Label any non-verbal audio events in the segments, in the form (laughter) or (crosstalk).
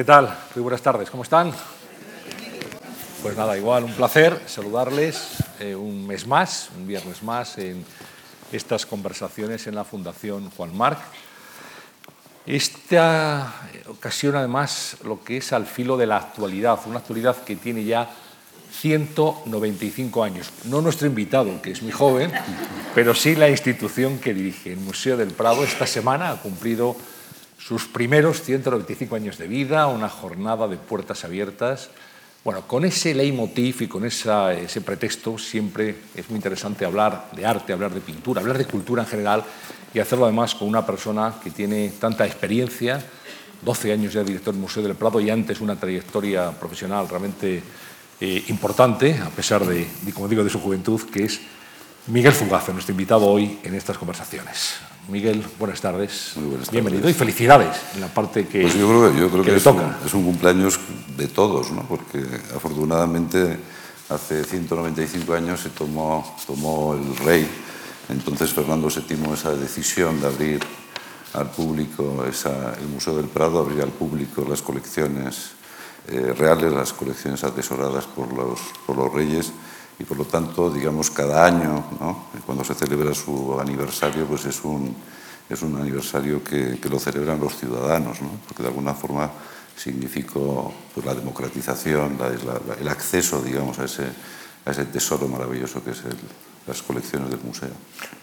¿Qué tal? Muy buenas tardes, ¿cómo están? Pues nada, igual, un placer saludarles eh, un mes más, un viernes más, en estas conversaciones en la Fundación Juan Marc. Esta ocasión, además, lo que es al filo de la actualidad, una actualidad que tiene ya 195 años. No nuestro invitado, que es muy joven, pero sí la institución que dirige. El Museo del Prado esta semana ha cumplido sus primeros 195 años de vida, una jornada de puertas abiertas. Bueno, con ese leitmotiv y con ese pretexto siempre es muy interesante hablar de arte, hablar de pintura, hablar de cultura en general y hacerlo además con una persona que tiene tanta experiencia, 12 años ya director del Museo del Prado y antes una trayectoria profesional realmente eh, importante, a pesar de, como digo, de su juventud, que es Miguel Fugazo, nuestro invitado hoy en estas conversaciones. Miguel, buenas tardes. Muy buenas tardes. Bienvenido y felicidades en la parte que, pues yo creo, yo creo que, es, toca. Un, es un cumpleaños de todos, ¿no? porque afortunadamente hace 195 años se tomó, tomó el rey, entonces Fernando VII, esa decisión de abrir al público esa, el Museo del Prado, abrir al público las colecciones eh, reales, las colecciones atesoradas por los, por los reyes y por lo tanto, digamos, cada año, ¿no? cuando se celebra su aniversario, pues es un, es un aniversario que, que lo celebran los ciudadanos, ¿no? porque de alguna forma significó pues, la democratización, el acceso, digamos, a ese, a ese tesoro maravilloso que es el, las colecciones del museo.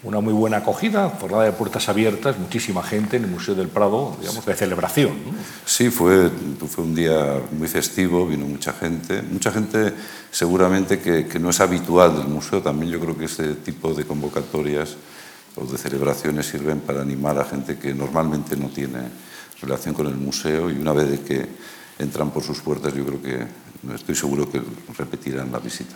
Una muy buena acogida, jornada de puertas abiertas, muchísima gente en el Museo del Prado, digamos, de celebración. ¿no? Sí, fue, fue un día muy festivo, vino mucha gente. Mucha gente seguramente que, que no es habitual del museo, también yo creo que este tipo de convocatorias o de celebraciones sirven para animar a gente que normalmente no tiene relación con el museo y una vez de que entran por sus puertas yo creo que estoy seguro que repetirán la visita.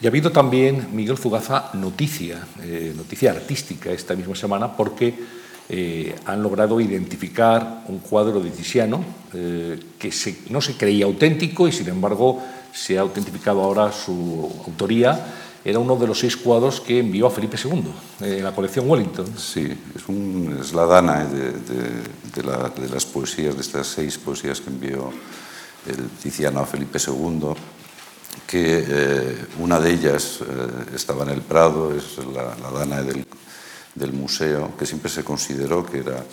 Y ha habido también, Miguel Fugaza, noticia, eh, noticia artística esta misma semana, porque eh, han logrado identificar un cuadro de Tiziano eh, que se, no se creía auténtico y, sin embargo, se ha autentificado ahora su autoría. Era uno de los seis cuadros que envió a Felipe II en la colección Wellington. Sí, es, un, es la dana de, de, de, la, de las poesías, de estas seis poesías que envió el Tiziano a Felipe II que eh, una de ellas eh, estaba en el Prado, es la, la dana del, museo, que siempre se consideró que era,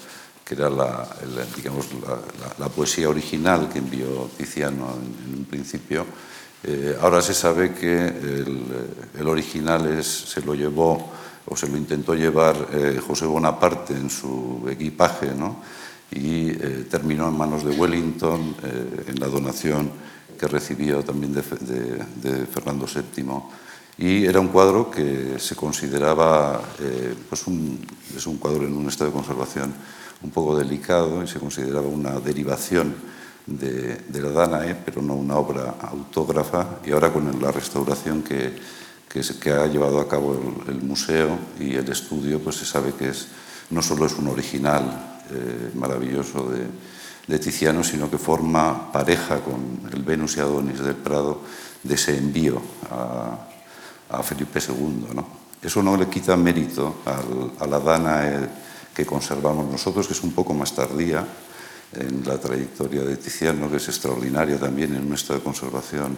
que era la, digamos, la, poesía original que envió Tiziano en, un principio. Eh, ahora se sabe que el, original se lo llevó o se lo intentó llevar José Bonaparte en su equipaje ¿no? Y eh, terminó en manos de Wellington eh, en la donación que recibió también de, de, de, Fernando VII. Y era un cuadro que se consideraba, eh, pues un, es un cuadro en un estado de conservación un poco delicado y se consideraba una derivación de, de la Danae, pero no una obra autógrafa. Y ahora con la restauración que, que, que ha llevado a cabo el, el, museo y el estudio, pues se sabe que es, no solo es un original eh, maravilloso de, Tiziano, sino que forma pareja con el Venus y Adonis del Prado de ese envío a, Felipe II. ¿no? Eso no le quita mérito al, a la Dana que conservamos nosotros, que es un poco más tardía en la trayectoria de Tiziano, que es extraordinaria también en un estado de conservación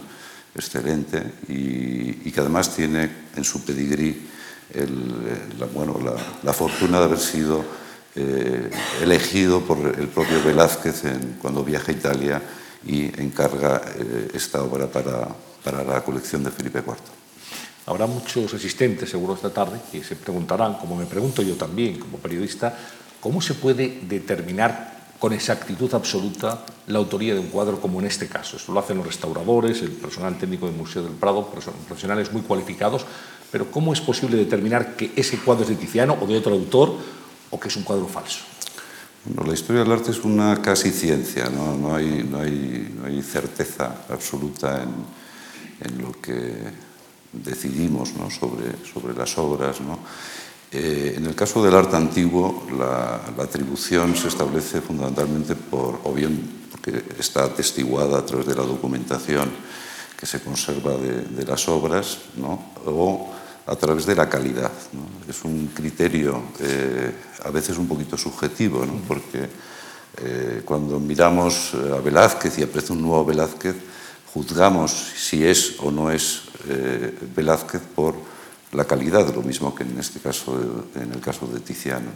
excelente y, que además tiene en su pedigrí el, la, bueno, la, la fortuna de haber sido eh, elegido por el propio Velázquez cuando viaja a Italia y encarga eh, esta obra para, para, la colección de Felipe IV. Habrá muchos asistentes, seguro, esta tarde, que se preguntarán, como me pregunto yo también como periodista, ¿cómo se puede determinar con exactitud absoluta la autoría de un cuadro como en este caso? Esto lo hacen los restauradores, el personal técnico del Museo del Prado, profesionales muy cualificados, pero ¿cómo es posible determinar que ese cuadro es de Tiziano o de otro autor o que es un cuadro falso? Bueno, la historia del arte es una casi ciencia, no, no, hay, no, hay, no hay, certeza absoluta en, en, lo que decidimos ¿no? sobre, sobre las obras. ¿no? Eh, en el caso del arte antiguo, la, la, atribución se establece fundamentalmente por, o bien porque está atestiguada a través de la documentación que se conserva de, de las obras, ¿no? o a través de la calidad. ¿no? Es un criterio eh, a veces un poquito subjetivo, ¿no? porque Eh, cuando miramos a Velázquez y aparece un nuevo Velázquez, juzgamos si es o no es eh, Velázquez por la calidad, lo mismo que en este caso, en el caso de Tiziano.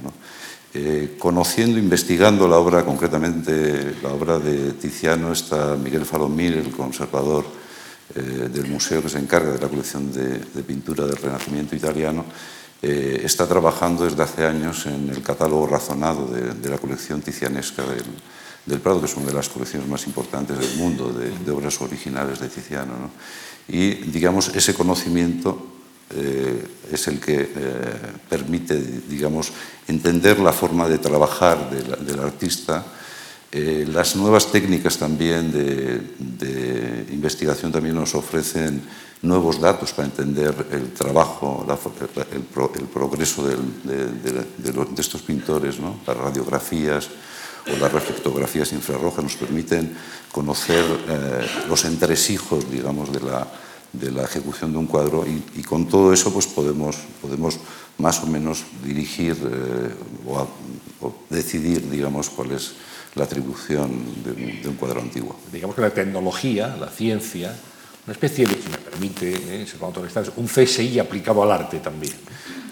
Eh, conociendo, investigando la obra, concretamente la obra de Tiziano, está Miguel Falomir, el conservador eh, del museo que se encarga de la colección de, pintura del Renacimiento italiano, está trabajando desde hace años en el catálogo razonado de, la colección tizianesca del, Prado, que es una de las colecciones más importantes del mundo de, obras originales de Tiziano. Y, digamos, ese conocimiento eh, es el que eh, permite, digamos, entender la forma de trabajar del artista. Eh, las nuevas técnicas también de, investigación también nos ofrecen nuevos datos para entender el trabajo, el, progreso de, estos pintores, ¿no? las radiografías o las reflectografías infrarrojas nos permiten conocer los entresijos, digamos, de la, de la ejecución de un cuadro y, con todo eso pues podemos, podemos más o menos dirigir eh, o, decidir digamos cuál es la atribución de, un cuadro antiguo. Digamos que la tecnología, la ciencia, una especie de, si me permite, eh, un CSI aplicado al arte también.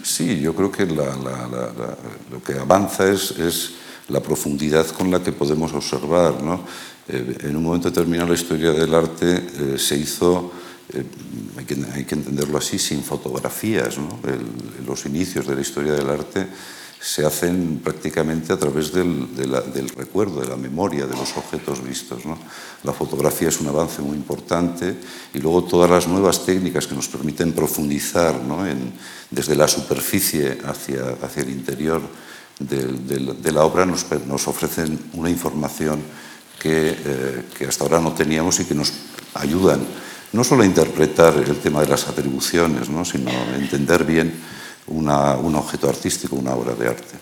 Sí, yo creo que lo que avanza es, es, la profundidad con la que podemos observar. ¿no? Eh, en un momento determinado la historia del arte se hizo eh, hay, que, hay, que, entenderlo así, sin fotografías. los inicios de la historia del arte se hacen prácticamente a través del, del, recuerdo, de la memoria de los objetos vistos. La fotografía es un avance muy importante y luego todas las nuevas técnicas que nos permiten profundizar en, desde la superficie hacia, hacia el interior de, la obra nos, nos, ofrecen una información que, eh, que hasta ahora no teníamos y que nos ayudan no solo interpretar el tema de las atribuciones, ¿no? sino entender bien una, un objeto artístico, una obra de arte.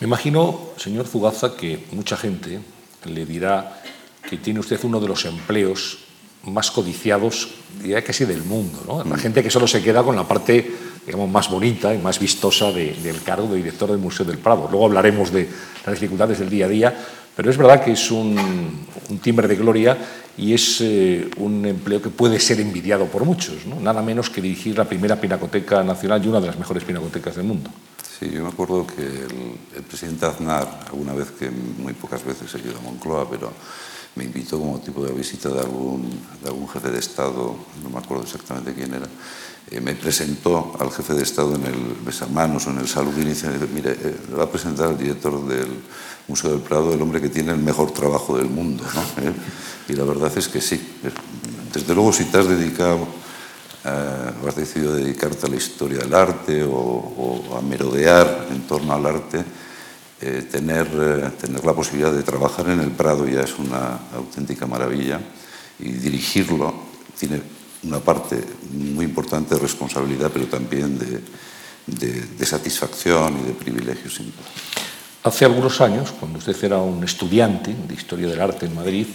Me imagino, señor Zugaza, que mucha gente le dirá que tiene usted uno de los empleos más codiciados, diría casi del mundo. ¿no? La mm. gente que solo se queda con la parte digamos, más bonita y más vistosa del cargo de director del Museo del Prado. Luego hablaremos de las dificultades del día a día, pero es verdad que es un, un timbre de gloria y es eh, un empleo que puede ser envidiado por muchos, ¿no? nada menos que dirigir la primera pinacoteca nacional y una de las mejores pinacotecas del mundo. Sí, yo me acuerdo que el, presidente Aznar, alguna vez que muy pocas veces he ido a Moncloa, pero me invitó como tipo de visita de algún, de algún jefe de Estado, no me acuerdo exactamente quién era, eh, me presentó al jefe de Estado en el besamanos o en el salud y dice, mire, eh, va a presentar al director del Museo del Prado, el hombre que tiene el mejor trabajo del mundo. ¿no? (laughs) Y la verdad es que sí. Desde luego, si te has dedicado eh, o has decidido dedicarte a la historia del arte o, a merodear en torno al arte, eh, tener, eh, tener la posibilidad de trabajar en el Prado ya es una auténtica maravilla y dirigirlo tiene una parte muy importante de responsabilidad, pero también de, de, satisfacción y de privilegios. Hace algunos años, cuando usted era un estudiante de Historia del Arte en Madrid,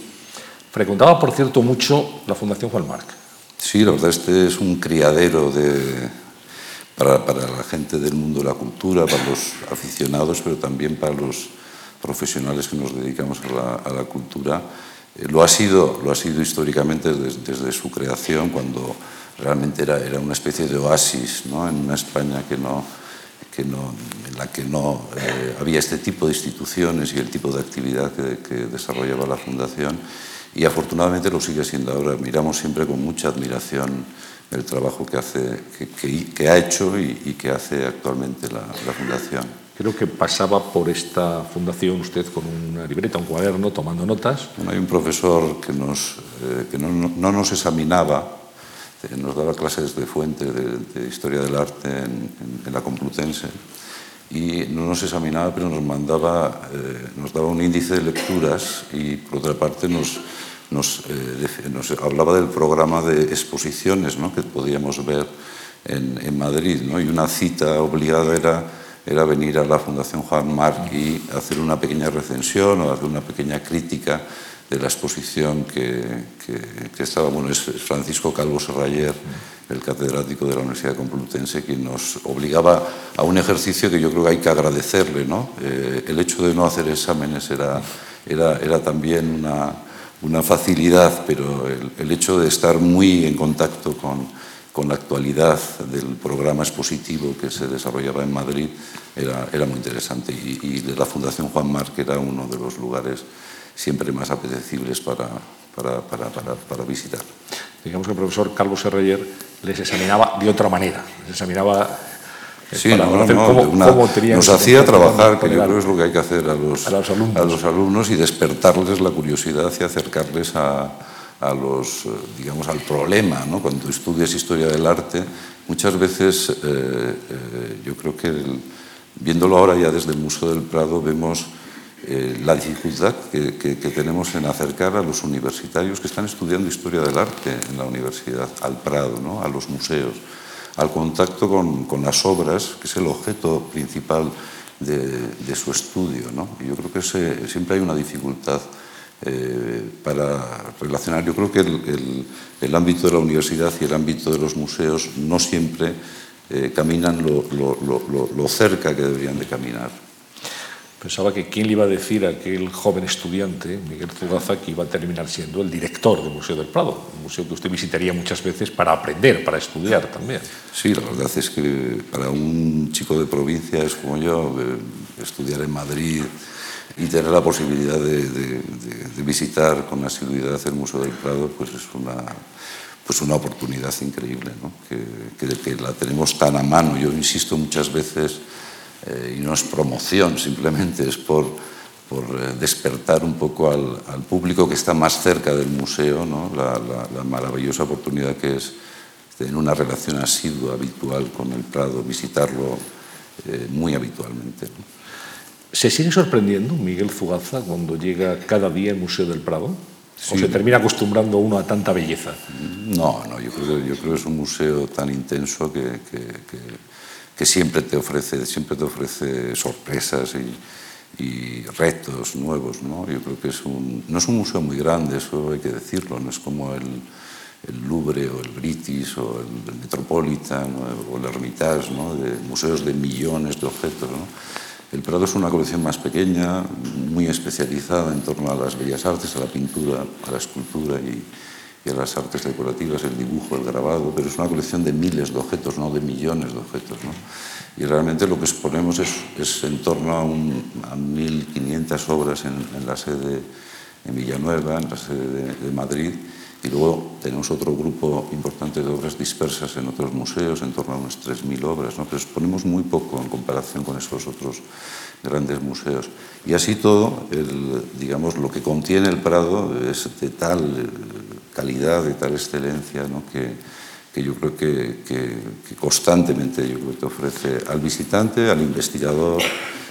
Frecuentaba, por cierto, mucho la Fundación Juan Marc. Sí, la verdad, este es un criadero de, para, la gente del mundo de la cultura, para los aficionados, pero también para los profesionales que nos dedicamos a la, cultura. Eh, lo, ha sido, lo ha sido históricamente desde, su creación, cuando realmente era, era una especie de oasis ¿no? en una España que no, que no, en la que no eh, había este tipo de instituciones y el tipo de actividad que, desarrollaba la Fundación y afortunadamente lo sigue siendo ahora. Miramos siempre con mucha admiración el trabajo que, hace, que, ha hecho y, que hace actualmente la, Fundación. Creo que pasaba por esta fundación usted con una libreta, un cuaderno, tomando notas. hay un profesor que, nos, eh, que no, no, nos examinaba, eh, nos daba clases de fuente de, historia del arte en, en, la Complutense y no nos examinaba, pero nos mandaba, eh, nos daba un índice de lecturas y por otra parte nos, eh, nos, hablaba del programa de exposiciones ¿no? que podíamos ver en, en Madrid. ¿no? Y una cita obligada era, era venir a la Fundación Juan Marc y hacer una pequeña recensión o hacer una pequeña crítica de la exposición que, que, estaba. Bueno, es Francisco Calvo Serrayer el catedrático de la Universidad Complutense, quien nos obligaba a un ejercicio que yo creo que hay que agradecerle. ¿no? Eh, el hecho de no hacer exámenes era, era, era también una, una, facilidad, pero el, el, hecho de estar muy en contacto con, con, la actualidad del programa expositivo que se desarrollaba en Madrid era, era muy interesante. Y, y de la Fundación Juan Marc era uno de los lugares siempre más apetecibles para, para, para, para, para visitar. Digamos que el profesor Carlos Serreyer les examinaba de otra manera, les examinaba eh, Sí, no, no, no, cómo, una, cómo nos hacía trabajar, que yo creo que es lo que hay que hacer a los, a los, alumnos. a los alumnos y despertarles la curiosidad y acercarles a, a los, eh, digamos, al problema. ¿no? Cuando estudias historia del arte, muchas veces eh, eh, yo creo que el, viéndolo ahora ya desde el Museo del Prado vemos eh, la dificultad que, que, que, tenemos en acercar a los universitarios que están estudiando historia del arte en la universidad, al Prado, ¿no? a los museos, al contacto con, con, las obras, que es el objeto principal de, de su estudio. ¿no? Y yo creo que ese, siempre hay una dificultad eh, para relacionar. Yo creo que el, el, el, ámbito de la universidad y el ámbito de los museos no siempre eh, caminan lo, lo, lo, lo cerca que deberían de caminar. Pensaba que quién le iba a decir a aquel joven estudiante, Miguel Zugaza, que iba a terminar siendo el director del Museo del Prado, un museo que usted visitaría muchas veces para aprender, para estudiar también. Sí, la verdad es que para un chico de provincias como yo, eh, estudiar en Madrid y tener la posibilidad de, visitar con asiduidad el Museo del Prado, pues es una, pues una oportunidad increíble, que, la tenemos tan a mano. Yo insisto muchas veces eh, y no es promoción, simplemente es por, por eh, despertar un poco al, público que está más cerca del museo, la, maravillosa oportunidad que es tener una relación asidua, habitual con el Prado, visitarlo eh, muy habitualmente. ¿Se sigue sorprendiendo Miguel Fugaza cuando llega cada día al Museo del Prado? Sí. ¿O se termina acostumbrando uno a tanta belleza? No, no, yo creo, yo creo que es un museo tan intenso que, que, que que siempre te ofrece, siempre te ofrece sorpresas y, y retos nuevos. ¿no? Yo creo que es un, no es un museo muy grande, eso hay que decirlo, no es como el, el Louvre o el British o el Metropolitan o el Hermitage, ¿no? de museos de millones de objetos. ¿no? El Prado es una colección más pequeña, muy especializada en torno a las bellas artes, a la pintura, a la escultura y, a las artes decorativas, el dibujo, el grabado, pero es una colección de miles de objetos, no de millones de objetos. ¿no? Y realmente lo que exponemos es, en torno a, un, a 1.500 obras en, la sede en Villanueva, en la sede de, de, Madrid, y luego tenemos otro grupo importante de obras dispersas en otros museos, en torno a unas 3.000 obras, ¿no? pero exponemos muy poco en comparación con esos otros grandes museos. Y así todo, el, digamos, lo que contiene el Prado es de tal calidad, de tal excelencia, ¿no? que, que, yo creo que, constantemente yo creo que ofrece al visitante, al investigador.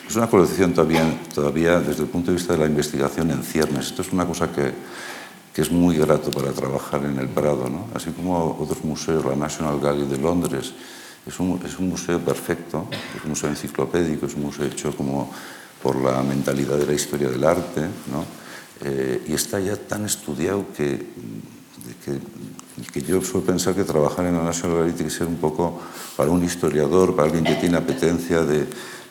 Es una colección todavía, todavía desde el punto de vista de la investigación en ciernes. Esto es una cosa que, que es muy grato para trabajar en el Prado, ¿no? así como otros museos, la National Gallery de Londres, es un, es un museo perfecto, es un museo enciclopédico, es un museo hecho como por la mentalidad de la historia del arte, ¿no? eh, y está ya tan estudiado que, que, que, yo suelo pensar que trabajar en la National Gallery tiene que ser un poco para un historiador, para alguien que tiene apetencia de,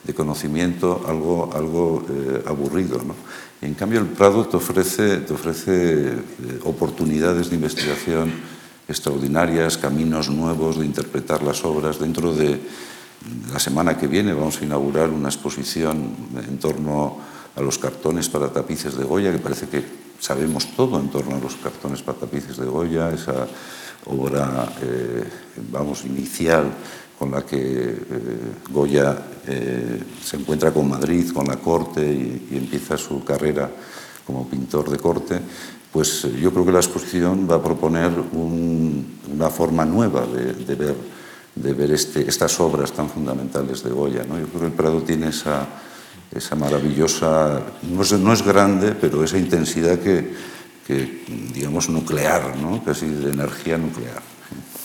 de conocimiento, algo, algo eh, aburrido. ¿no? En cambio el Prado te ofrece, te ofrece eh, oportunidades de investigación extraordinarias, caminos nuevos de interpretar las obras. Dentro de la semana que viene vamos a inaugurar una exposición en torno a los cartones para tapices de Goya, que parece que sabemos todo en torno a los cartones para tapices de Goya, esa obra, eh, vamos, inicial con la que eh, Goya eh, se encuentra con Madrid, con la corte y, empieza su carrera como pintor de corte, pues yo creo que la exposición va a proponer un, una forma nueva de, ver, de ver este, estas obras tan fundamentales de Goya. Yo creo que el Prado tiene esa maravillosa, no es, no es grande, pero esa intensidad que, digamos, nuclear, casi de energía nuclear.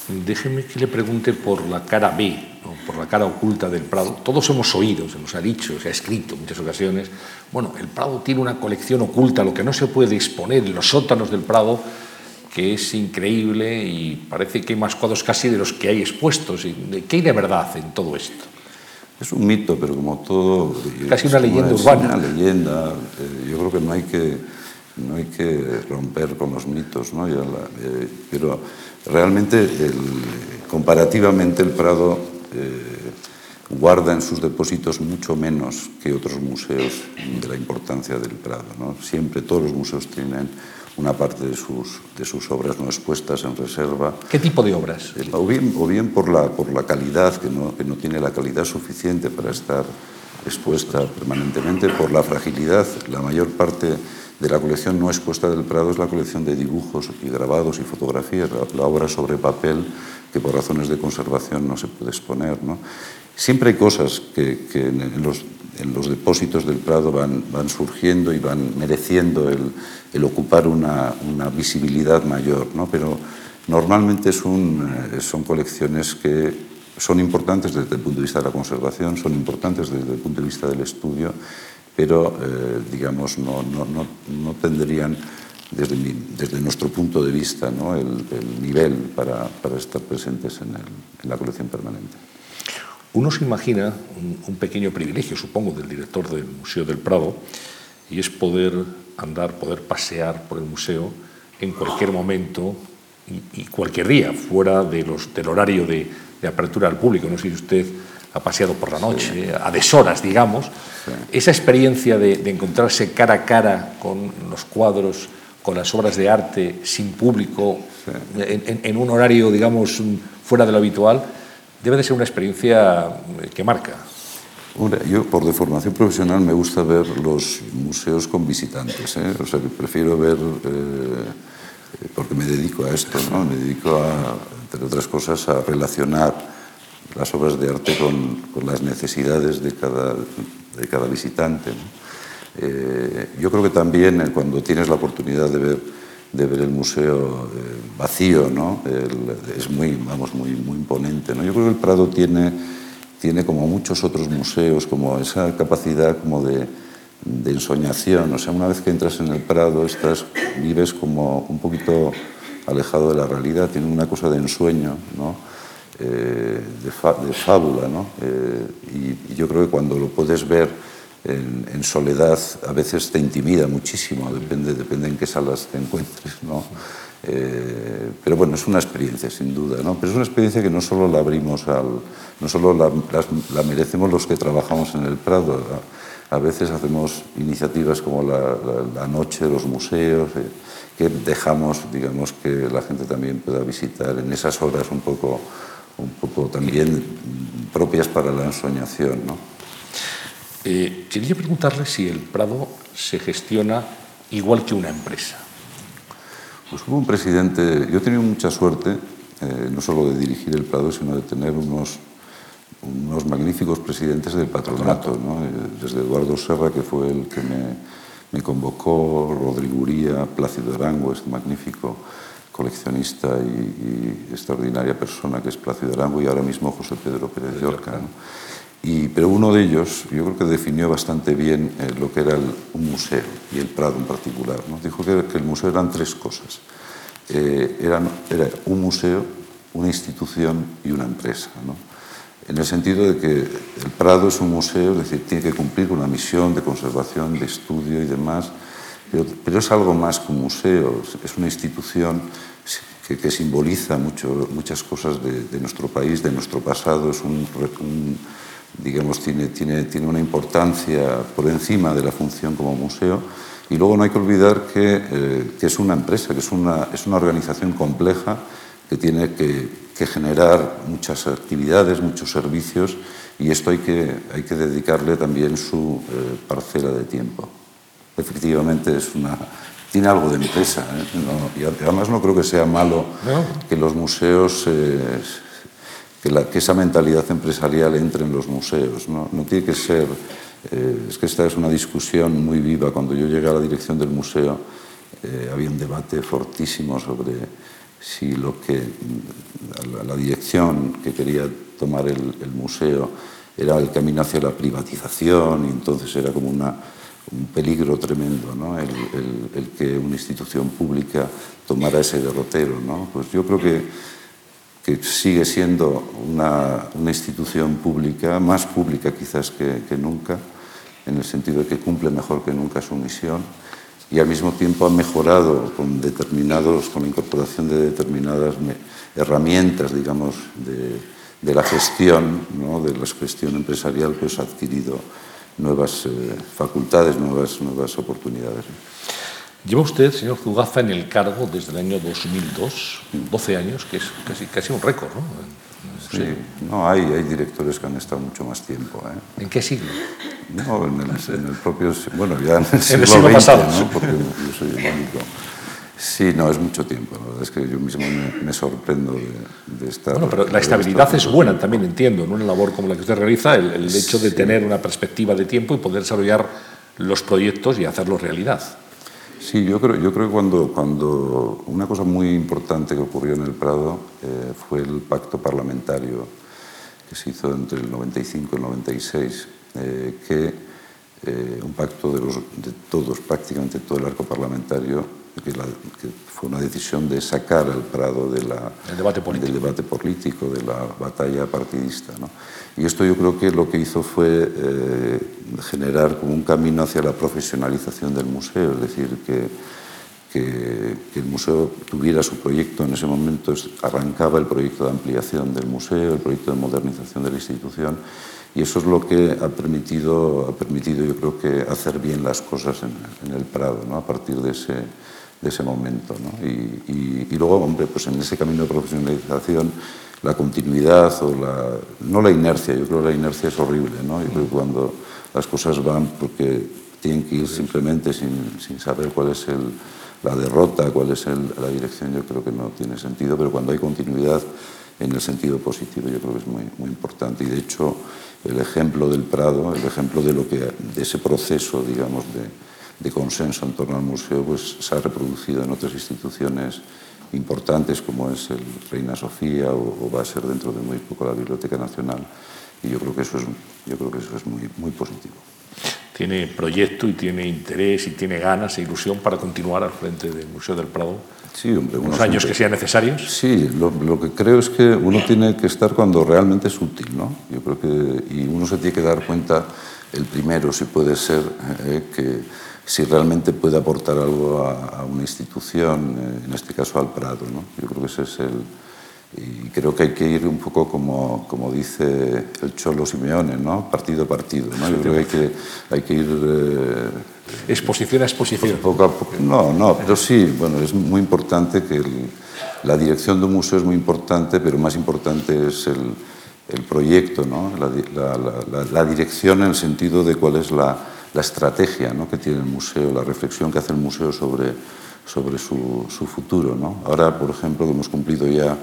Déjeme que le pregunte por la cara B, ¿no? por la cara oculta del Prado. Todos hemos oído, se nos ha dicho, se ha escrito en muchas ocasiones. Bueno, el Prado tiene una colección oculta, lo que no se puede exponer en los sótanos del Prado, que es increíble y parece que hay más cuadros casi de los que hay expuestos. ¿Qué hay de verdad en todo esto? Es un mito, pero como todo... Casi una leyenda urbana. Una leyenda. Eh, yo creo que no hay que, no hay que romper con los mitos, ¿no? Eh, pero realmente, comparativamente, el Prado eh, guarda en sus depósitos mucho menos que otros museos de la importancia del Prado. ¿no? Siempre todos los museos tienen una parte de sus, de sus obras no expuestas en reserva. ¿Qué tipo de obras? Eh, o bien, o bien por, la, por la calidad, que no, que no tiene la calidad suficiente para estar expuesta permanentemente, por la fragilidad. La mayor parte de la colección no expuesta del Prado es la colección de dibujos y grabados y fotografías, la, obra sobre papel que por razones de conservación no se puede exponer. ¿no? Siempre hay cosas que, que en, los, en, los, depósitos del Prado van, van surgiendo y van mereciendo el, el ocupar una, una, visibilidad mayor, ¿no? pero normalmente eh, son colecciones que son importantes desde el punto de vista de la conservación, son importantes desde el punto de vista del estudio, pero eh, digamos no, no, no, no, tendrían desde, desde nuestro punto de vista ¿no? el, el nivel para, para, estar presentes en, el, la colección permanente. Uno se imagina un, pequeño privilegio, supongo, del director del Museo del Prado, y es poder andar, poder pasear por el museo en cualquier momento y, cualquier día, fuera del horario de, de, apertura al público. No sé si usted ha paseado por la noche, sí. a deshoras, digamos. Sí. Esa experiencia de, de encontrarse cara a cara con los cuadros, con las obras de arte, sin público, sí. en, en, un horario, digamos, fuera de lo habitual, debe de ser una experiencia que marca. Yo, por deformación profesional, me gusta ver los museos con visitantes. ¿eh? O sea, que prefiero ver, eh, porque me dedico a esto, ¿no? me dedico, a, entre otras cosas, a relacionar las obras de arte con, las necesidades de cada, de cada visitante. Eh, yo creo que también eh, cuando tienes la oportunidad de ver, de ver el museo eh, vacío, ¿no? Es muy, vamos, muy, muy imponente. ¿no? Yo creo que el Prado tiene tiene como muchos otros museos, como esa capacidad como de, de ensoñación. O sea, una vez que entras en el Prado, estás, vives como un poquito alejado de la realidad, tiene una cosa de ensueño, ¿no? Eh, de, fábula. ¿no? Eh, y, yo creo que cuando lo puedes ver en, soledad, a veces te intimida muchísimo, depende, depende en qué salas te encuentres. ¿no? Eh, pero bueno, es una experiencia, sin duda, ¿no? Pero es una experiencia que no solo la abrimos al... no solo la, merecemos los que trabajamos en el Prado, a, veces hacemos iniciativas como la, la, noche los museos, que dejamos, digamos, que la gente también pueda visitar en esas horas un poco, un poco también propias para la ensoñación, ¿no? Eh, quería preguntarle si el Prado se gestiona igual que una empresa. Pues hubo un presidente, yo he tenido mucha suerte, eh, no solo de dirigir el Prado, sino de tener unos, unos magníficos presidentes del patronato, ¿no? Eh, desde Eduardo Serra, que fue el que me, me convocó, Rodrigo Uría, Plácido Arango, este magnífico coleccionista y, y, extraordinaria persona que es Plácido Arango, y ahora mismo José Pedro Pérez de Orca. ¿no? Y, pero uno de ellos, yo creo que definió bastante bien eh, lo que era el, un museo y el Prado en particular. ¿no? Dijo que, que, el museo eran tres cosas. Eh, eran, era un museo, una institución y una empresa. ¿no? En el sentido de que el Prado es un museo, es decir, tiene que cumplir una misión de conservación, de estudio y demás, pero, es algo más que un museo, es una institución que, simboliza muchas cosas de, nuestro país, de nuestro pasado, es un, un digamos, tiene, tiene, tiene una importancia por encima de la función como museo. Y luego no hay que olvidar que, eh, que es una empresa, que es una, es una organización compleja que tiene que, que, generar muchas actividades, muchos servicios, y esto hay que, hay que dedicarle también su eh, parcela de tiempo. Efectivamente, es una, tiene algo de empresa. ¿eh? No, y además no creo que sea malo que los museos eh, que, la, que esa mentalidad empresarial entre en los museos. No, no tiene que ser... Eh, es que esta es una discusión muy viva. Cuando yo llegué a la dirección del museo había un debate fortísimo sobre si lo que la, la dirección que quería tomar el, el, museo era el camino hacia la privatización y entonces era como una, un peligro tremendo, ¿no? el, el, que una institución pública tomara ese derrotero. ¿no? Pues yo creo que, que sigue siendo una, una, institución pública, más pública quizás que, que, nunca, en el sentido de que cumple mejor que nunca su misión y al mismo tiempo ha mejorado con, determinados, con la incorporación de determinadas herramientas, digamos, de, de la gestión, ¿no? de la gestión empresarial, pues ha adquirido nuevas eh, facultades, nuevas, nuevas oportunidades. Lleva usted, señor Zugaza, en el cargo desde el año 2002, 12 años, que es casi, casi un récord, ¿no? Sí, no, hay, hay directores que han estado mucho más tiempo. ¿eh? ¿En qué siglo? No, en el, en el propio, bueno, ya en el siglo, en el siglo XX, pasado, ¿no? porque yo soy el único. Sí, no, es mucho tiempo. La verdad es que yo mismo me, me sorprendo de, de, estar. Bueno, pero la estabilidad es buena, también entiendo, en una labor como la que usted realiza, el, el hecho de sí. tener una perspectiva de tiempo y poder desarrollar los proyectos y hacerlos realidad. Sí, yo creo, yo creo que cuando, cuando una cosa muy importante que ocurrió en el Prado eh, fue el pacto parlamentario que se hizo entre el 95 y el 96, eh, que eh, un pacto de, los, de todos, prácticamente todo el arco parlamentario, que, la, que, fue una decisión de sacar al Prado de la, debate del debate político, de la batalla partidista. ¿no? Y esto yo creo que lo que hizo fue eh, generar como un camino hacia la profesionalización del museo, es decir, que, que, que, el museo tuviera su proyecto en ese momento, arrancaba el proyecto de ampliación del museo, el proyecto de modernización de la institución, y eso es lo que ha permitido, ha permitido yo creo que hacer bien las cosas en, en el Prado, ¿no? a partir de ese, de ese momento. ¿no? Y, y, y, luego, hombre, pues en ese camino de profesionalización, la continuidad o la, no la inercia, yo creo que la inercia es horrible, ¿no? Yo creo que cuando las cosas van porque tienen que ir simplemente sin, sin saber cuál es el, la derrota, cuál es el, la dirección, yo creo que no tiene sentido, pero cuando hay continuidad en el sentido positivo yo creo que es muy, muy importante y de hecho el ejemplo del Prado, el ejemplo de, lo que, de ese proceso, digamos, de, de consenso en torno al museo pues, se ha reproducido en otras instituciones importantes como es el Reina Sofía o, o, va a ser dentro de muy poco la Biblioteca Nacional y yo creo que eso es, yo creo que eso es muy, muy positivo. Tiene proyecto y tiene interés y tiene ganas e ilusión para continuar al frente del Museo del Prado sí, hombre, unos años siempre, que sean necesarios. Sí, lo, lo, que creo es que uno tiene que estar cuando realmente es útil, ¿no? Yo creo que y uno se tiene que dar cuenta el primero, si puede ser, eh, que si realmente puede aportar algo a, a una institución, eh, en este caso al Prado. ¿no? Yo creo que ese es el... Y creo que hay que ir un poco como, como dice el Cholo Simeone, ¿no? partido a partido. ¿no? Yo creo que hay que, hay que ir... Eh, exposición a exposición. Poco a poco. No, no, pero sí, bueno, es muy importante que el, la dirección de un museo es muy importante, pero más importante es el, el proyecto, ¿no? la, la, la, la dirección en el sentido de cuál es la la estrategia ¿no? que tiene el museo, la reflexión que hace el museo sobre, sobre su, su futuro. ¿no? Ahora, por ejemplo, que hemos cumplido ya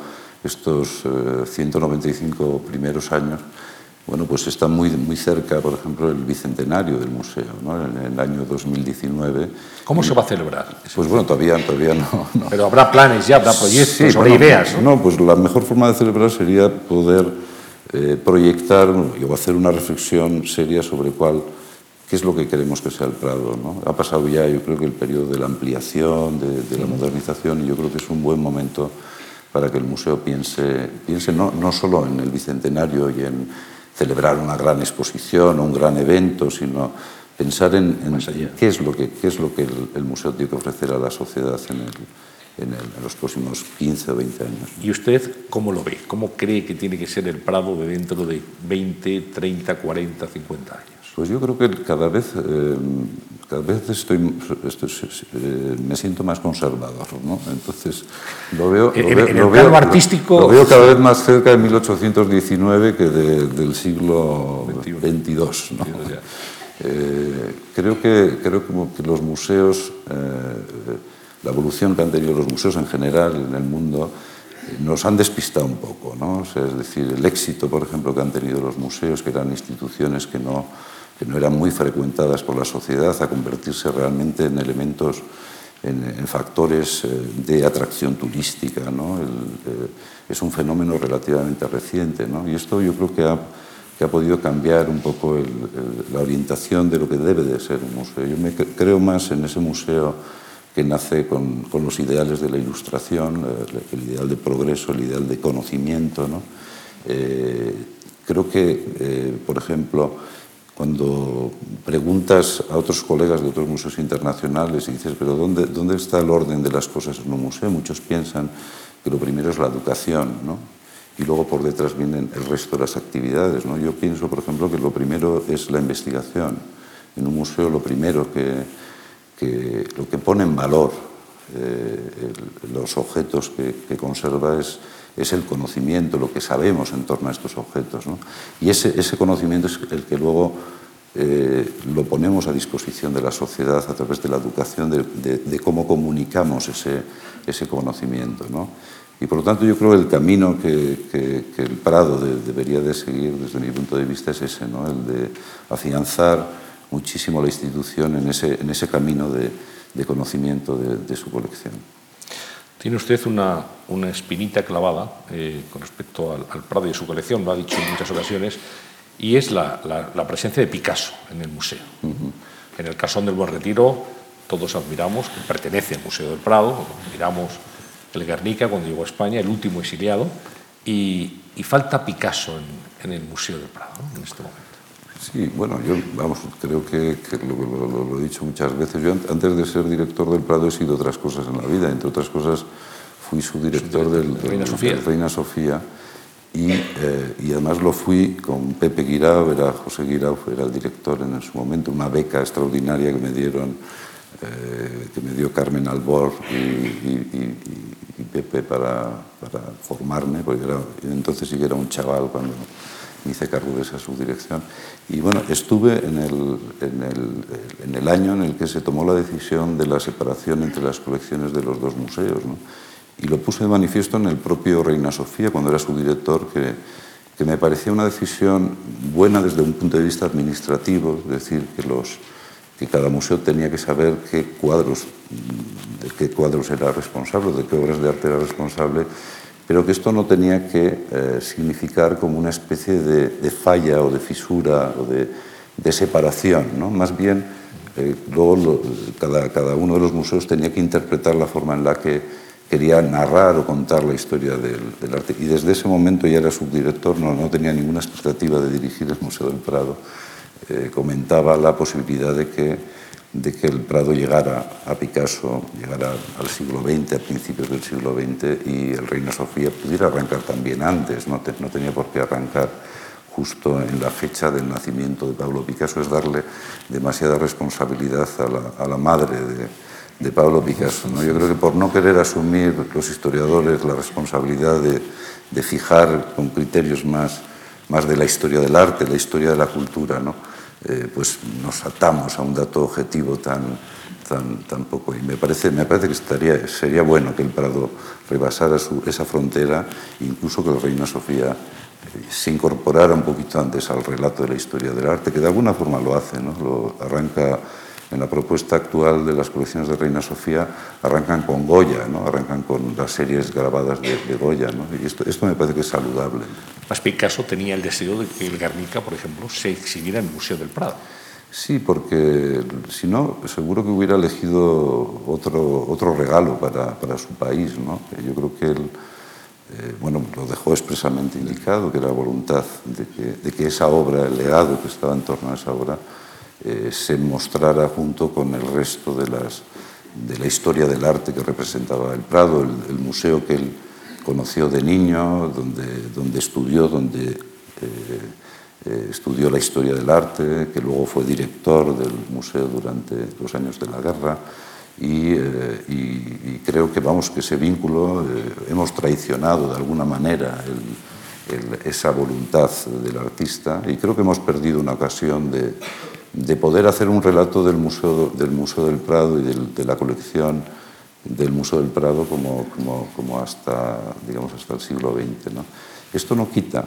estos eh, 195 primeros años, bueno, pues está muy, muy cerca, por ejemplo, el bicentenario del museo, ¿no? en el año 2019. ¿Cómo se va a celebrar? Pues bueno, todavía, todavía no, no. Pero habrá planes ya, habrá proyectos, sí, habrá bueno, ideas. ¿no? no, pues la mejor forma de celebrar sería poder eh, proyectar o hacer una reflexión seria sobre cuál qué es lo que queremos que sea el Prado. ¿no? Ha pasado ya, yo creo que el periodo de la ampliación, de, de la modernización, y yo creo que es un buen momento para que el museo piense, piense no, no solo en el bicentenario y en celebrar una gran exposición o un gran evento, sino pensar en, en qué es lo que, qué es lo que el, el, museo tiene que ofrecer a la sociedad en, el, en, el, en, los próximos 15 o 20 años. ¿Y usted cómo lo ve? ¿Cómo cree que tiene que ser el Prado de dentro de 20, 30, 40, 50 años? Pues yo creo que cada vez, eh, cada vez estoy, estoy eh, me siento más conservador, ¿no? Entonces lo veo, en, lo veo, en lo veo, artístico, lo veo cada vez más cerca de 1819 que de, del siglo XXII. ¿no? Eh, creo que creo que los museos, eh, la evolución que han tenido los museos en general en el mundo nos han despistado un poco, ¿no? O sea, es decir, el éxito, por ejemplo, que han tenido los museos, que eran instituciones que no que no eran muy frecuentadas por la sociedad, a convertirse realmente en elementos, en, factores eh, de atracción turística. ¿no? Eh, es un fenómeno relativamente reciente. ¿no? Y esto yo creo que ha, que ha podido cambiar un poco la orientación de lo que debe de ser un museo. Yo me creo más en ese museo que nace con, los ideales de la ilustración, el ideal de progreso, el ideal de conocimiento. Eh, creo que, eh, por ejemplo, cuando preguntas a otros colegas de otros museos internacionales y dices, pero ¿dónde, dónde está el orden de las cosas en un museo? Muchos piensan que lo primero es la educación, ¿no? y luego por detrás vienen el resto de las actividades. ¿no? Yo pienso, por ejemplo, que lo primero es la investigación. En un museo lo primero que, lo que pone en valor eh, los objetos que conserva es es el conocimiento, lo que sabemos en torno a estos objetos. ¿no? Y ese, ese, conocimiento es el que luego eh, lo ponemos a disposición de la sociedad a través de la educación, de, de, cómo comunicamos ese, ese conocimiento. ¿no? Y por lo tanto yo creo que el camino que, que, el Prado de, debería de seguir desde mi punto de vista es ese, ¿no? el de afianzar muchísimo la institución en ese, en ese camino de, de conocimiento de su colección. Tiene usted una, una espinita clavada eh, con respecto al, al, Prado y a su colección, lo ha dicho en muchas ocasiones, y es la, la, la presencia de Picasso en el museo. Uh -huh. En el Casón del Buen Retiro todos admiramos, que pertenece al Museo del Prado, admiramos el Guernica cuando llegó a España, el último exiliado, y, y falta Picasso en, en, el Museo del Prado ¿no? en este momento. Sí, bueno, yo vamos, creo que, que lo, lo, lo, he dicho muchas veces. Yo antes de ser director del Prado he sido otras cosas en la vida. Entre otras cosas, fui subdirector del, del, Reina Sofía, del Reina Sofía y, eh, y, además lo fui con Pepe Guirao, era José Guirao, era el director en su momento, una beca extraordinaria que me dieron, eh, que me dio Carmen Albor y, y, y Pepe para, para, formarme, porque era, entonces sí que era un chaval cuando me hice cargo de esa subdirección. Y bueno, estuve en el, en, el, en el, año en el que se tomó la decisión de la separación entre las colecciones de los dos museos. ¿no? Y lo puse de manifiesto en el propio Reina Sofía, cuando era subdirector, que, que me parecía una decisión buena desde un punto de vista administrativo, es decir, que, los, que cada museo tenía que saber qué cuadros, de qué cuadros era responsable, de qué obras de arte era responsable, pero que esto no tenía que eh, significar como una especie de, falla o de fisura o de, separación, ¿no? Más bien, eh, luego cada, uno de los museos tenía que interpretar la forma en la que quería narrar o contar la historia del, del arte. Y desde ese momento ya era subdirector, no, no tenía ninguna expectativa de dirigir el Museo del Prado. Eh, comentaba la posibilidad de que de que el Prado llegara a Picasso, llegara al siglo XX, a principios del siglo XX, y el Reina Sofía pudiera arrancar también antes, no, no tenía por qué arrancar justo en la fecha del nacimiento de Pablo Picasso, es darle demasiada responsabilidad a la, a la madre de, de, Pablo Picasso. ¿no? Yo creo que por no querer asumir los historiadores la responsabilidad de, de fijar con criterios más, más de la historia del arte, la historia de la cultura, ¿no? Eh, pues nos atamos a un dato objetivo tan, tan, poco. Y me parece, me parece que estaría, sería bueno que el Prado rebasara esa frontera, incluso que la Reina Sofía eh, se incorporara un poquito antes al relato de la historia del arte, que de alguna forma lo hace, ¿no? lo arranca en la propuesta actual de las colecciones de Reina Sofía arrancan con Goya, ¿no? arrancan con las series grabadas de, de Goya. ¿no? Y esto, esto, me parece que es saludable. Más Picasso tenía el deseo de que el Guernica, por ejemplo, se exhibiera en el Museo del Prado. Sí, porque si no, seguro que hubiera elegido otro, otro regalo para, para su país. ¿no? Yo creo que él eh, bueno, lo dejó expresamente indicado, que era voluntad de que, de que esa obra, el legado que estaba en torno a esa obra, eh, se mostrara junto con el resto de, las, de la historia del arte que representaba el Prado, el, museo que él conoció de niño, donde, donde estudió, donde eh, eh, estudió la historia del arte, que luego fue director del museo durante los años de la guerra. Y, creo que vamos que ese vínculo hemos traicionado de alguna manera esa voluntad del artista y creo que hemos perdido una ocasión de, de poder hacer un relato del Museo del, Museo del Prado y del, de la colección del Museo del Prado como, como, como hasta, digamos, hasta el siglo XX. ¿no? Esto no quita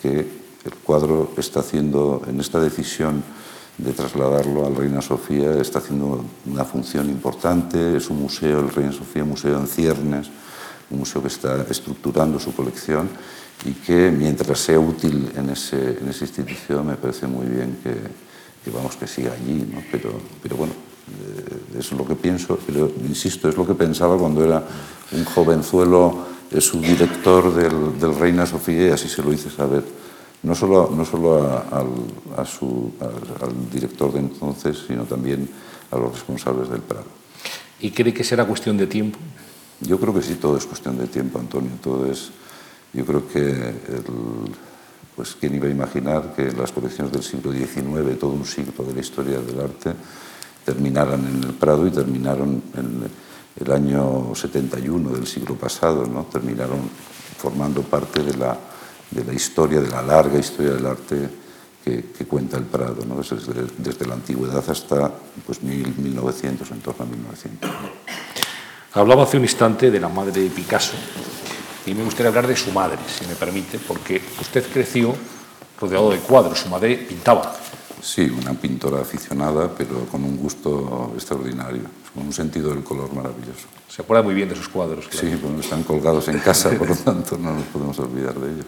que el cuadro está haciendo, en esta decisión de trasladarlo al Reina Sofía, está haciendo una función importante, es un museo, el Reina Sofía, museo en ciernes, un museo que está estructurando su colección y que mientras sea útil en, ese, en esa institución me parece muy bien que, que vamos, que siga allí, ¿no? pero, pero bueno, eh, es lo que pienso, pero insisto, es lo que pensaba cuando era un jovenzuelo subdirector del, del Reina Sofía y así se lo hice saber, no solo, no solo a, al, a su, al, al director de entonces, sino también a los responsables del Prado. ¿Y cree que será cuestión de tiempo? Yo creo que sí, todo es cuestión de tiempo, Antonio. Todo es, yo creo que, el, pues, ¿quién iba a imaginar que las colecciones del siglo XIX, todo un siglo de la historia del arte, terminaran en el Prado y terminaron en el año 71 del siglo pasado, ¿no? terminaron formando parte de la, de la historia, de la larga historia del arte que, cuenta el Prado, ¿no? desde, desde, la antigüedad hasta pues, 1900, en torno a 1900. Hablaba hace un instante de la madre de Picasso y me gustaría hablar de su madre, si me permite, porque usted creció rodeado de cuadros, su madre pintaba. Sí, una pintora aficionada, pero con un gusto extraordinario, con un sentido del color maravilloso. Se acuerda muy bien de sus cuadros. Claro. Sí, bueno, están colgados en casa, (laughs) por lo tanto no nos podemos olvidar de ellos.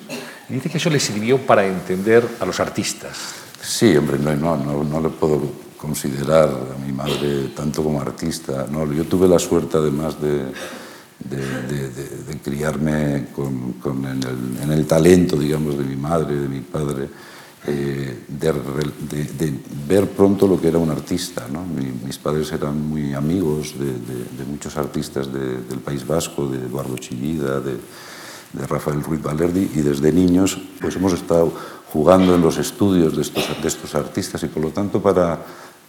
Y dice que eso le sirvió para entender a los artistas. Sí, hombre, no, no, no, no le puedo considerar a mi madre tanto como artista. No, yo tuve la suerte, además de, de, de, de, de criarme con, en, el, en, el, talento, digamos, de mi madre, de mi padre, eh, de, ver pronto lo que era un artista. ¿no? Mi, mis padres eran muy amigos de, muchos artistas del País Vasco, de Eduardo Chillida, de, Rafael Ruiz Valerdi, y desde niños pues hemos estado jugando en los estudios de estos, de estos artistas y por lo tanto para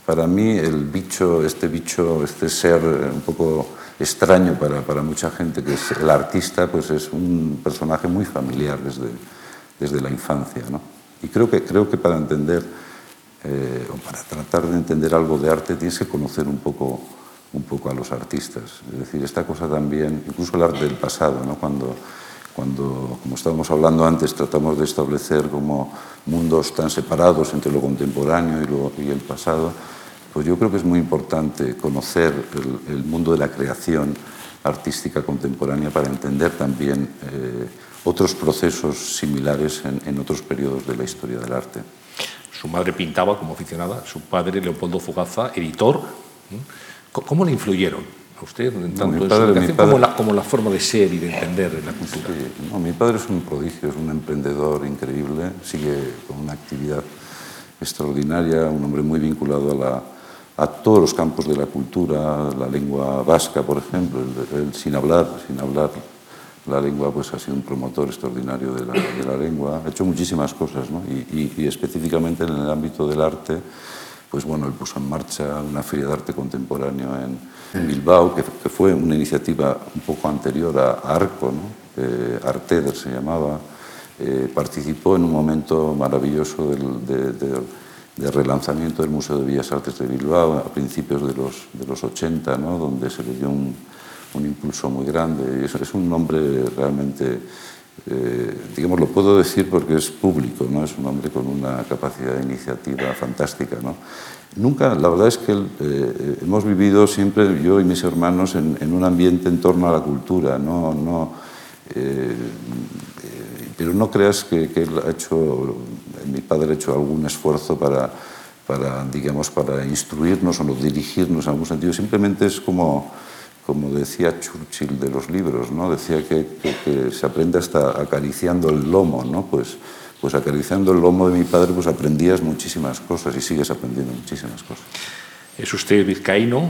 para mí el bicho, este bicho, este ser un poco extraño para, para, mucha gente, que es el artista, pues es un personaje muy familiar desde, desde la infancia. ¿no? Y creo que, creo que para entender, eh, o para tratar de entender algo de arte, tienes que conocer un poco, un poco a los artistas. Es decir, esta cosa también, incluso el arte del pasado, ¿no? cuando cuando, como estábamos hablando antes, tratamos de establecer como mundos tan separados entre lo contemporáneo y, lo, y el pasado, pues yo creo que es muy importante conocer el, el mundo de la creación artística contemporánea para entender también eh, otros procesos similares en, en, otros periodos de la historia del arte. Su madre pintaba como aficionada, su padre Leopoldo Fugaza, editor. ¿Cómo le influyeron a usted tanto no, padre, en su padre, como, la, como la forma de ser y de entender la cultura? Sí, no, mi padre es un prodigio, es un emprendedor increíble, sigue con una actividad extraordinaria, un hombre muy vinculado a la a todos los campos de la cultura, la lengua vasca, por ejemplo, sin hablar, sin hablar la lengua, pues ha sido un promotor extraordinario de la, de la lengua, ha hecho muchísimas cosas, ¿no? y, y, y, específicamente en el ámbito del arte, pues bueno, él puso en marcha una feria de arte contemporáneo en, Bilbao, que, fue una iniciativa un poco anterior a, Arco, ¿no? eh, Arteder se llamaba, eh, participó en un momento maravilloso del, de, relanzamiento del Museo de Bellas Artes de Bilbao a principios de los, de los 80, ¿no? donde se le dio un, impulso muy grande. Y es, un hombre realmente, eh, digamos, lo puedo decir porque es público, ¿no? es un hombre con una capacidad de iniciativa fantástica. ¿no? Nunca, la verdad es que eh, hemos vivido siempre, yo y mis hermanos, en, un ambiente en torno a la cultura, no, no eh, pero no creas que, que, mi padre ha hecho algún esfuerzo para, digamos, para instruirnos o no dirigirnos en algún sentido. Simplemente es como, como decía Churchill de los libros, ¿no? decía que, que, que se aprende hasta acariciando el lomo, ¿no? pues, pues acariciando el lomo de mi padre pues aprendías muchísimas cosas y sigues aprendiendo muchísimas cosas. Es usted vizcaíno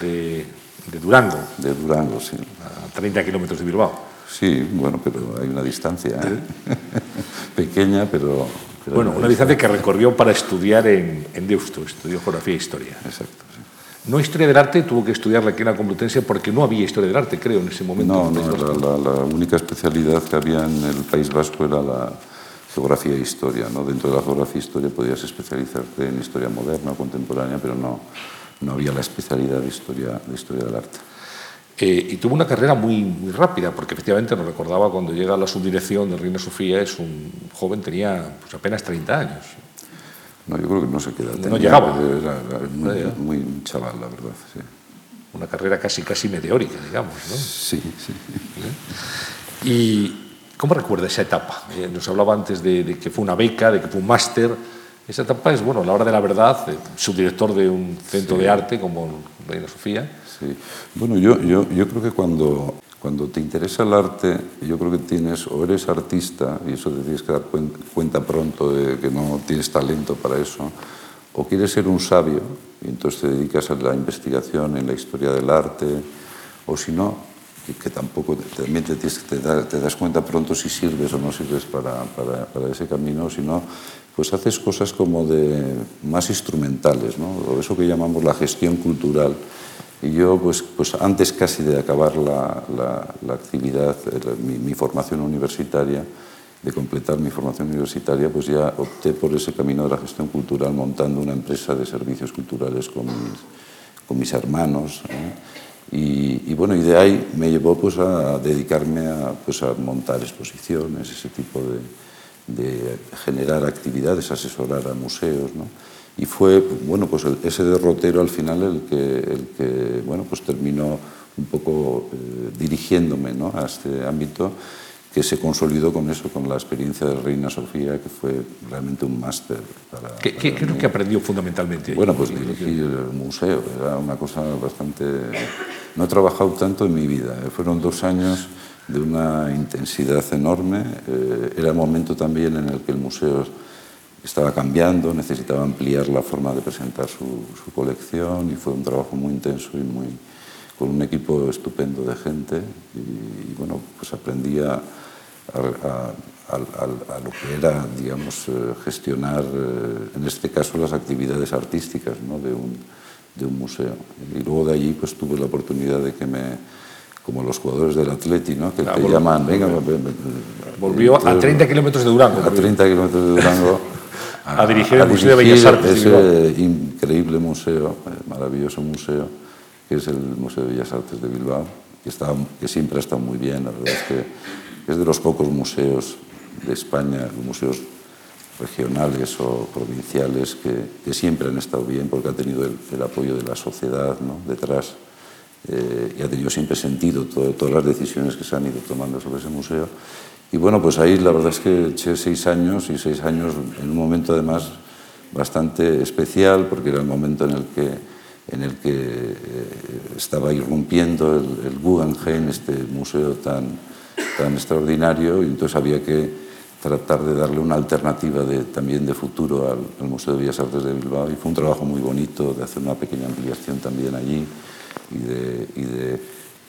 de, de Durango. De Durango, sí. A 30 kilómetros de Bilbao. Sí, bueno, pero hay una distancia ¿eh? (laughs) pequeña, pero, pero... bueno, una distancia que recorrió para estudiar en, en Deusto, estudió Geografía e Historia. Exacto, sí. No Historia del Arte, tuvo que estudiarla aquí en la Complutense porque no había Historia del Arte, creo, en ese momento. No, no, la, la, la, única especialidad que había en el País Vasco era la Geografía e Historia, ¿no? Dentro de la Geografía e Historia podías especializarte en Historia moderna o contemporánea, pero no, no había la especialidad de Historia, de historia del Arte. Eh, y tuvo una carrera muy, muy, rápida, porque efectivamente nos recordaba cuando llega a la subdirección de Reina Sofía, es un joven, tenía pues, apenas 30 años. No, yo creo que no se queda. Tenía, no llegaba. Era, era muy, muy, chaval, la verdad. Sí. Una carrera casi, casi meteórica, digamos. ¿no? Sí, sí. ¿Eh? Y ¿Cómo recuerda esa etapa? Eh, nos hablaba antes de, que fue una beca, de que fue un máster. Esa etapa es, bueno, a la hora de la verdad, eh, subdirector de un centro de arte como Reina Sofía. Sí. Bueno, yo, yo, yo creo que cuando, cuando te interesa el arte, yo creo que tienes, o eres artista, y eso te tienes que dar cuenta pronto de que no tienes talento para eso, o quieres ser un sabio, y entonces te dedicas a la investigación en la historia del arte, o si no, que tampoco también te, te, te, das cuenta pronto si sirves o no sirves para, para, para ese camino, si no, pues haces cosas como de más instrumentales, ¿no? eso que llamamos la gestión cultural. Y yo, pues, pues antes casi de acabar la, la, la actividad, mi, mi, formación universitaria, de completar mi formación universitaria, pues ya opté por ese camino de la gestión cultural montando una empresa de servicios culturales con mis, con mis hermanos. ¿eh? Y, bueno, y de ahí me llevó pues, a dedicarme a, pues, a montar exposiciones, ese tipo de, generar actividades, asesorar a museos. ¿no? Y fue bueno, pues ese derrotero al final el que, el que bueno, pues terminó un poco eh, dirigiéndome ¿no? a este ámbito que se consolidó con eso, con la experiencia de Reina Sofía, que fue realmente un máster. Para, ¿Qué, para ¿qué, ¿Qué, es lo que aprendió fundamentalmente? Bueno, pues dirigir el museo, era una cosa bastante... No he trabajado tanto en mi vida, eh, fueron dos años de una intensidad enorme, eh, era el momento también en el que el museo estaba cambiando, necesitaba ampliar la forma de presentar su, su colección y fue un trabajo muy intenso y muy, con un equipo estupendo de gente y, y bueno, pues aprendía a, a, a, lo que era, digamos, eh, gestionar, eh, en este caso, las actividades artísticas ¿no? de, un, de, un, museo. Y luego de allí pues, tuve la oportunidad de que me como los jugadores del Atleti, ¿no? que claro, te llaman, venga, volvió entonces, a 30 kilómetros de Durango. A 30 kilómetros de Durango. A, (laughs) a, dirigir el Museo de Bellas Artes. Ese increíble museo, eh, maravilloso museo, que es el Museo de Bellas Artes de Bilbao, que, está, que siempre ha estado muy bien, la verdad es que es de los pocos museos de España, museos regionales o provinciales que, siempre han estado bien porque ha tenido el, apoyo de la sociedad detrás eh, y ha tenido siempre sentido todas las decisiones que se han ido tomando sobre ese museo. Y bueno, pues ahí la verdad es que eché seis años y seis años en un momento además bastante especial porque era el momento en el que, en el que eh, estaba irrumpiendo el, el Guggenheim, este museo tan, tan extraordinario y entonces había que tratar de darle una alternativa de, también de futuro al, al, Museo de Bellas Artes de Bilbao y fue un trabajo muy bonito de hacer una pequeña ampliación también allí y de, y de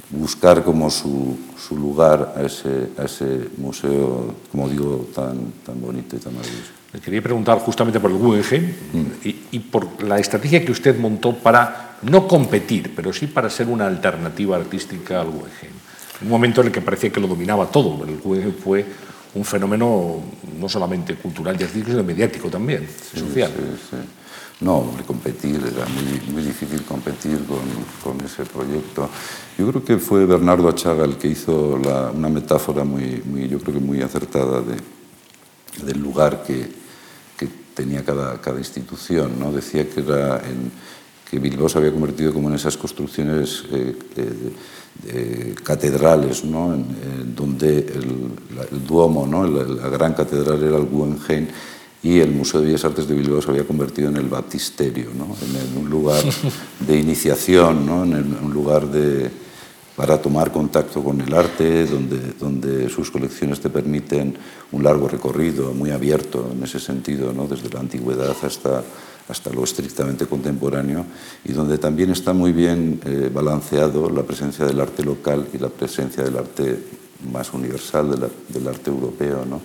buscar como su, su lugar a ese, a ese, museo, como digo, tan, tan bonito y tan maravilloso. Le quería preguntar justamente por el Guggenheim mm. y, y por la estrategia que usted montó para no competir, pero sí para ser una alternativa artística al Guggenheim un momento en el que parecía que lo dominaba todo. El Guggenheim fue un fenómeno no solamente cultural sino mediático también, sí, social. Sí, sí. No, competir, era muy, muy difícil competir con, con, ese proyecto. Yo creo que fue Bernardo Achaga el que hizo la, una metáfora muy, muy, yo creo que muy acertada de, del lugar que, que tenía cada, cada institución. ¿no? Decía que, era en, que Bilbao se había convertido como en esas construcciones eh, eh, eh, catedrales, ¿no? en, en donde el, Duomo, ¿no? la, la, gran catedral era el Guggenheim y el Museo de Bellas Artes de Bilbao se había convertido en el baptisterio, ¿no? en, un lugar (laughs) de iniciación, ¿no? en, el, un lugar de, para tomar contacto con el arte, donde, donde sus colecciones te permiten un largo recorrido, muy abierto en ese sentido, ¿no? desde la antigüedad hasta hasta lo estrictamente contemporáneo, y donde también está muy bien eh, balanceado la presencia del arte local y la presencia del arte más universal, del arte europeo. ¿no?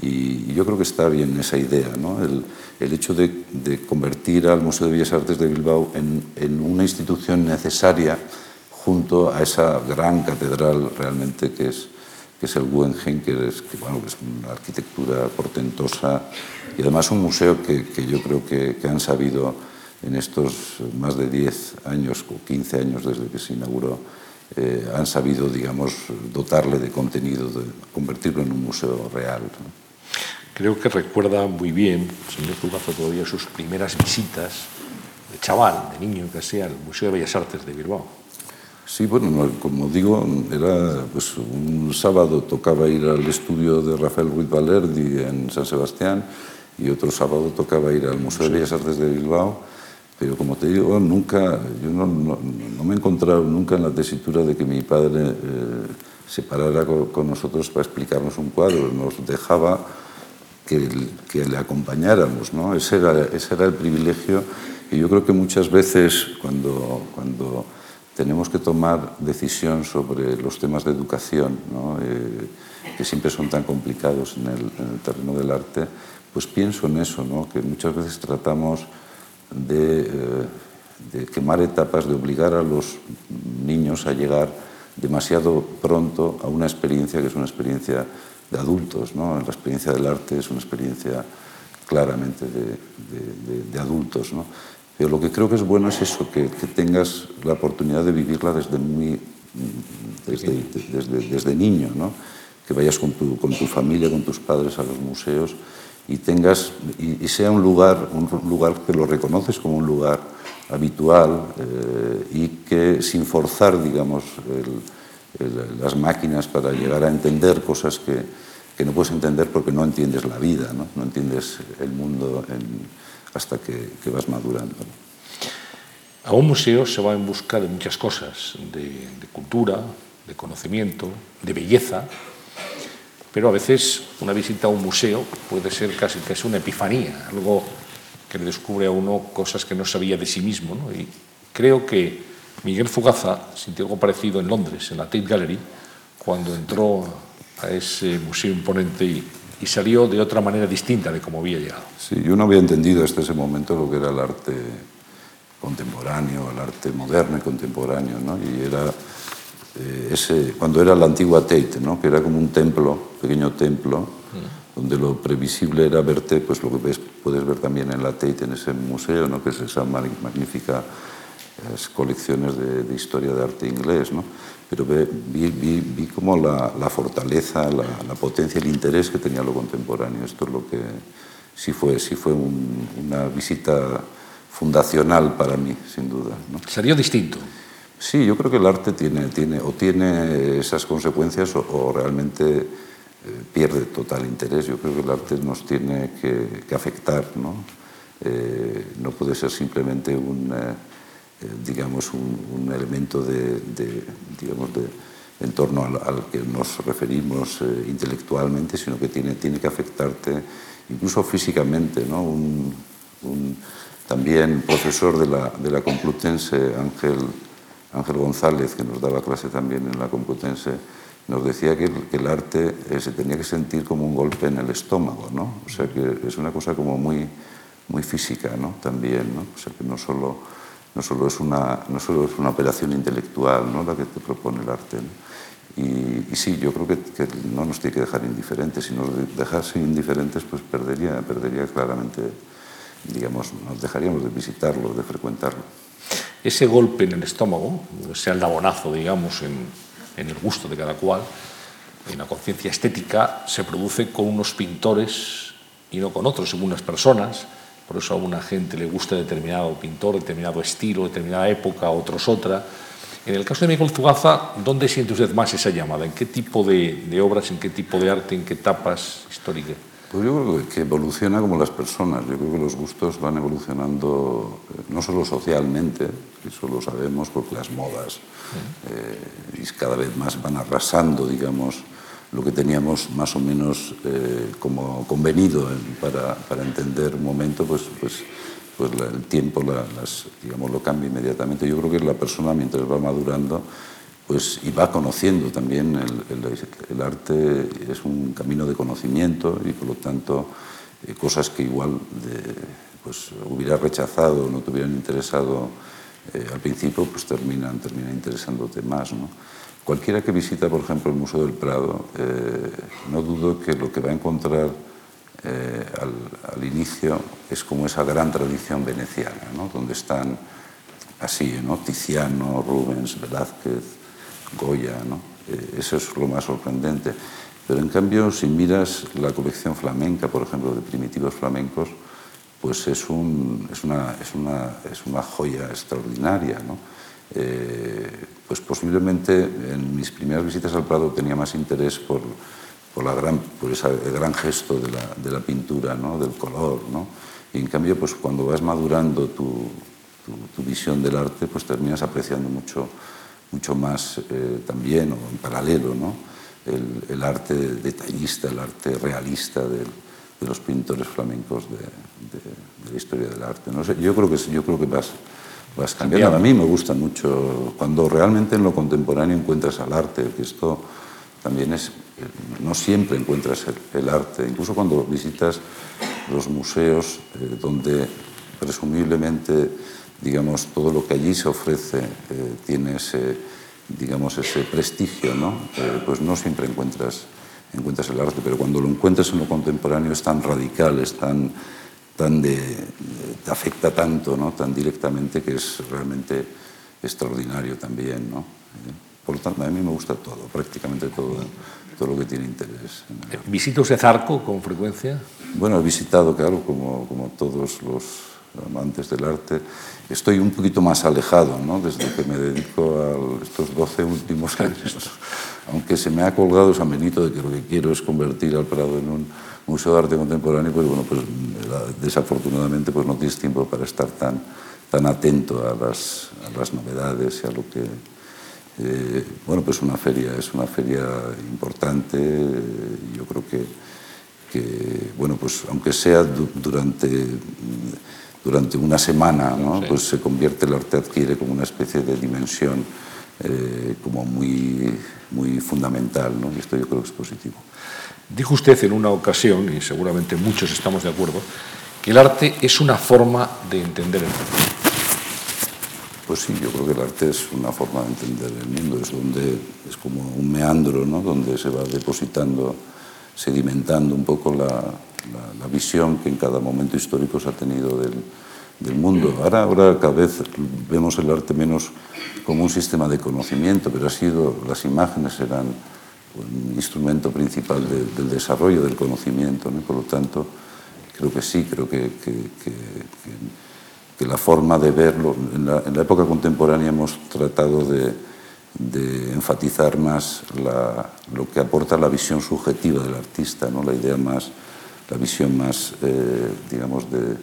Y, y, yo creo que está bien esa idea, ¿no? el, el hecho de, de, convertir al Museo de Bellas Artes de Bilbao en, en una institución necesaria junto a esa gran catedral realmente que es, es el Guggenheim, que es, bueno, es una arquitectura portentosa y además un museo que, que yo creo que, que, han sabido en estos más de 10 años o 15 años desde que se inauguró, eh, han sabido, digamos, dotarle de contenido, de convertirlo en un museo real. Creo que recuerda muy bien, señor Zugazo, todavía sus primeras visitas de chaval, de niño que sea, al Museo de Bellas Artes de Bilbao. Sí, bueno, como digo, era pues, un sábado tocaba ir al estudio de Rafael Ruiz Valerdi en San Sebastián y otro sábado tocaba ir al Museo de Bellas Artes de Bilbao, pero como te digo, nunca, yo no, me he encontrado nunca en la tesitura de que mi padre eh, se parara con, nosotros para explicarnos un cuadro, nos dejaba que, que le acompañáramos, ¿no? Ese era, ese era el privilegio. Y yo creo que muchas veces cuando, cuando tenemos que tomar decisión sobre los temas de educación, eh, que siempre son tan complicados en el, terreno del arte, pues pienso en eso, que muchas veces tratamos de, eh, de, quemar etapas, de obligar a los niños a llegar demasiado pronto a una experiencia que es una experiencia de adultos. La experiencia del arte es una experiencia claramente de, adultos. Pero lo que creo que es bueno es eso, que, tengas la oportunidad de vivirla desde, muy, desde, desde, niño, ¿no? que vayas con tu, con tu, familia, con tus padres a los museos y, tengas, y, sea un lugar, un lugar que lo reconoces como un lugar habitual eh, y que sin forzar, digamos, las máquinas para llegar a entender cosas que, que, no puedes entender porque no entiendes la vida, no, no entiendes el mundo en, hasta que, vas madurando. A un museo se va en busca de muchas cosas, de, cultura, de conocimiento, de belleza, pero a veces una visita a un museo puede ser casi es una epifanía, algo que le descubre a uno cosas que no sabía de sí mismo. Y creo que Miguel Fugaza sintió algo parecido en Londres, en la Tate Gallery, cuando entró a ese museo imponente y y salió de otra manera distinta de como había llegado. Sí, yo no había entendido hasta ese momento lo que era el arte contemporáneo, el arte moderno y contemporáneo, ¿no? Y era eh, ese, cuando era la antigua Tate, ¿no? Que era como un templo, pequeño templo, mm. donde lo previsible era verte, pues lo que ves, puedes ver también en la Tate, en ese museo, ¿no? Que es esa magnífica colecciones de, de, historia de arte inglés, ¿no? Pero vi, vi, vi como la, la fortaleza, la, la, potencia, el interés que tenía lo contemporáneo. Esto es lo que sí fue, sí fue un, una visita fundacional para mí, sin duda. ¿no? ¿Salió distinto? Sí, yo creo que el arte tiene, tiene, o tiene esas consecuencias o, o realmente eh, pierde total interés. Yo creo que el arte nos tiene que, que afectar, ¿no? Eh, no puede ser simplemente un... Eh, digamos, un, elemento de, digamos, de, en torno al, que nos referimos eh, intelectualmente, sino que tiene, tiene que afectarte incluso físicamente. ¿no? Un, también profesor de la, de la Complutense, Ángel, Ángel González, que nos daba clase también en la Complutense, nos decía que, el arte eh, se tenía que sentir como un golpe en el estómago, ¿no? O sea que es una cosa como muy, muy física, ¿no? También, ¿no? O sea que no solo no solo es una, no solo es una operación intelectual ¿no? la que te propone el arte. Y, sí, yo creo que, no nos tiene que dejar indiferentes. Si nos dejase indiferentes, pues perdería, perdería claramente, digamos, nos dejaríamos de visitarlo, de frecuentarlo. Ese golpe en el estómago, sea el labonazo, digamos, en, en el gusto de cada cual, en la conciencia estética, se produce con unos pintores y no con otros, según las personas, por eso a una gente le gusta determinado pintor, determinado estilo, determinada época, otros otra. En el caso de Miguel Zugaza, ¿dónde siente usted más esa llamada? ¿En qué tipo de, de obras, en qué tipo de arte, en qué etapas históricas? Pues yo creo que evoluciona como las personas. Yo creo que los gustos van evolucionando eh, no solo socialmente, eso lo sabemos porque las modas eh, cada vez más van arrasando, digamos, lo que teníamos más o menos eh, como convenido para, para, entender un momento, pues, pues, pues el tiempo las, digamos, lo cambia inmediatamente. Yo creo que la persona mientras va madurando pues, y va conociendo también, el, arte es un camino de conocimiento y por lo tanto eh, cosas que igual de, pues, hubiera rechazado, no te hubieran interesado eh, al principio, pues terminan, terminan interesándote más. ¿no? Cualquiera que visita, por ejemplo, el Museo del Prado, eh, no dudo que lo que va a encontrar eh, al, inicio es como esa gran tradición veneciana, ¿no? donde están así, ¿no? Tiziano, Rubens, Velázquez, Goya. ¿no? Eh, eso es lo más sorprendente. Pero en cambio, si miras la colección flamenca, por ejemplo, de primitivos flamencos, pues es, un, es, una, es, una, es una joya extraordinaria. ¿no? Pues posiblemente en mis primeras visitas al Prado tenía más interés por, por, la gran, por ese gran gesto de la, de la pintura, ¿no? del color. ¿no? Y en cambio, pues cuando vas madurando tu, tu, visión del arte, pues terminas apreciando mucho, mucho más eh, también, o en paralelo, ¿no? el, el, arte detallista, el arte realista de los pintores flamencos de, la historia del arte. No yo creo que, yo creo que vas, vas cambiando. A mí me gusta mucho cuando realmente en lo contemporáneo encuentras al arte, que esto también es, no siempre encuentras el, el arte, incluso cuando visitas los museos eh, donde presumiblemente digamos, todo lo que allí se ofrece eh, tiene ese, digamos, ese prestigio, ¿no? Eh, pues no siempre encuentras, encuentras el arte, pero cuando lo encuentras en lo contemporáneo es tan radical, es tan, tan de, te afecta tanto, ¿no? tan directamente que es realmente extraordinario también. ¿no? Por lo tanto, a mí me gusta todo, prácticamente todo, todo lo que tiene interés. ¿Visita usted Zarco con frecuencia? Bueno, he visitado, claro, como, como todos los amantes del arte. Estoy un poquito más alejado, ¿no? desde que me dedico a estos 12 últimos (laughs) años. Aunque se me ha colgado San Benito de que lo que quiero es convertir al Prado en un museo de arte contemporáneo, pues bueno, pues desafortunadamente pues no tienes tiempo para estar tan, tan atento a las, a las novedades y a lo que... Eh, bueno, pues una feria, es una feria importante, yo creo que, que bueno, pues aunque sea durante durante una semana, ¿no? sí. pues se convierte, el arte adquiere como una especie de dimensión eh, como muy, muy fundamental, ¿no? y esto yo creo que es positivo. Dijo usted en una ocasión, y seguramente muchos estamos de acuerdo, que el arte es una forma de entender el mundo. Pues sí, yo creo que el arte es una forma de entender el mundo, es, donde, es como un meandro ¿no? donde se va depositando, sedimentando un poco la, la, la, visión que en cada momento histórico se ha tenido del, del mundo. Ahora, ahora cada vez vemos el arte menos como un sistema de conocimiento, pero ha sido, las imágenes eran un instrumento principal de, del desarrollo del conocimiento, ¿no? por lo tanto, creo que sí, creo que, que, la forma de verlo, en la, época contemporánea hemos tratado de, enfatizar más lo que aporta la visión subjetiva del artista, ¿no? la idea más la visión más, eh, digamos, de,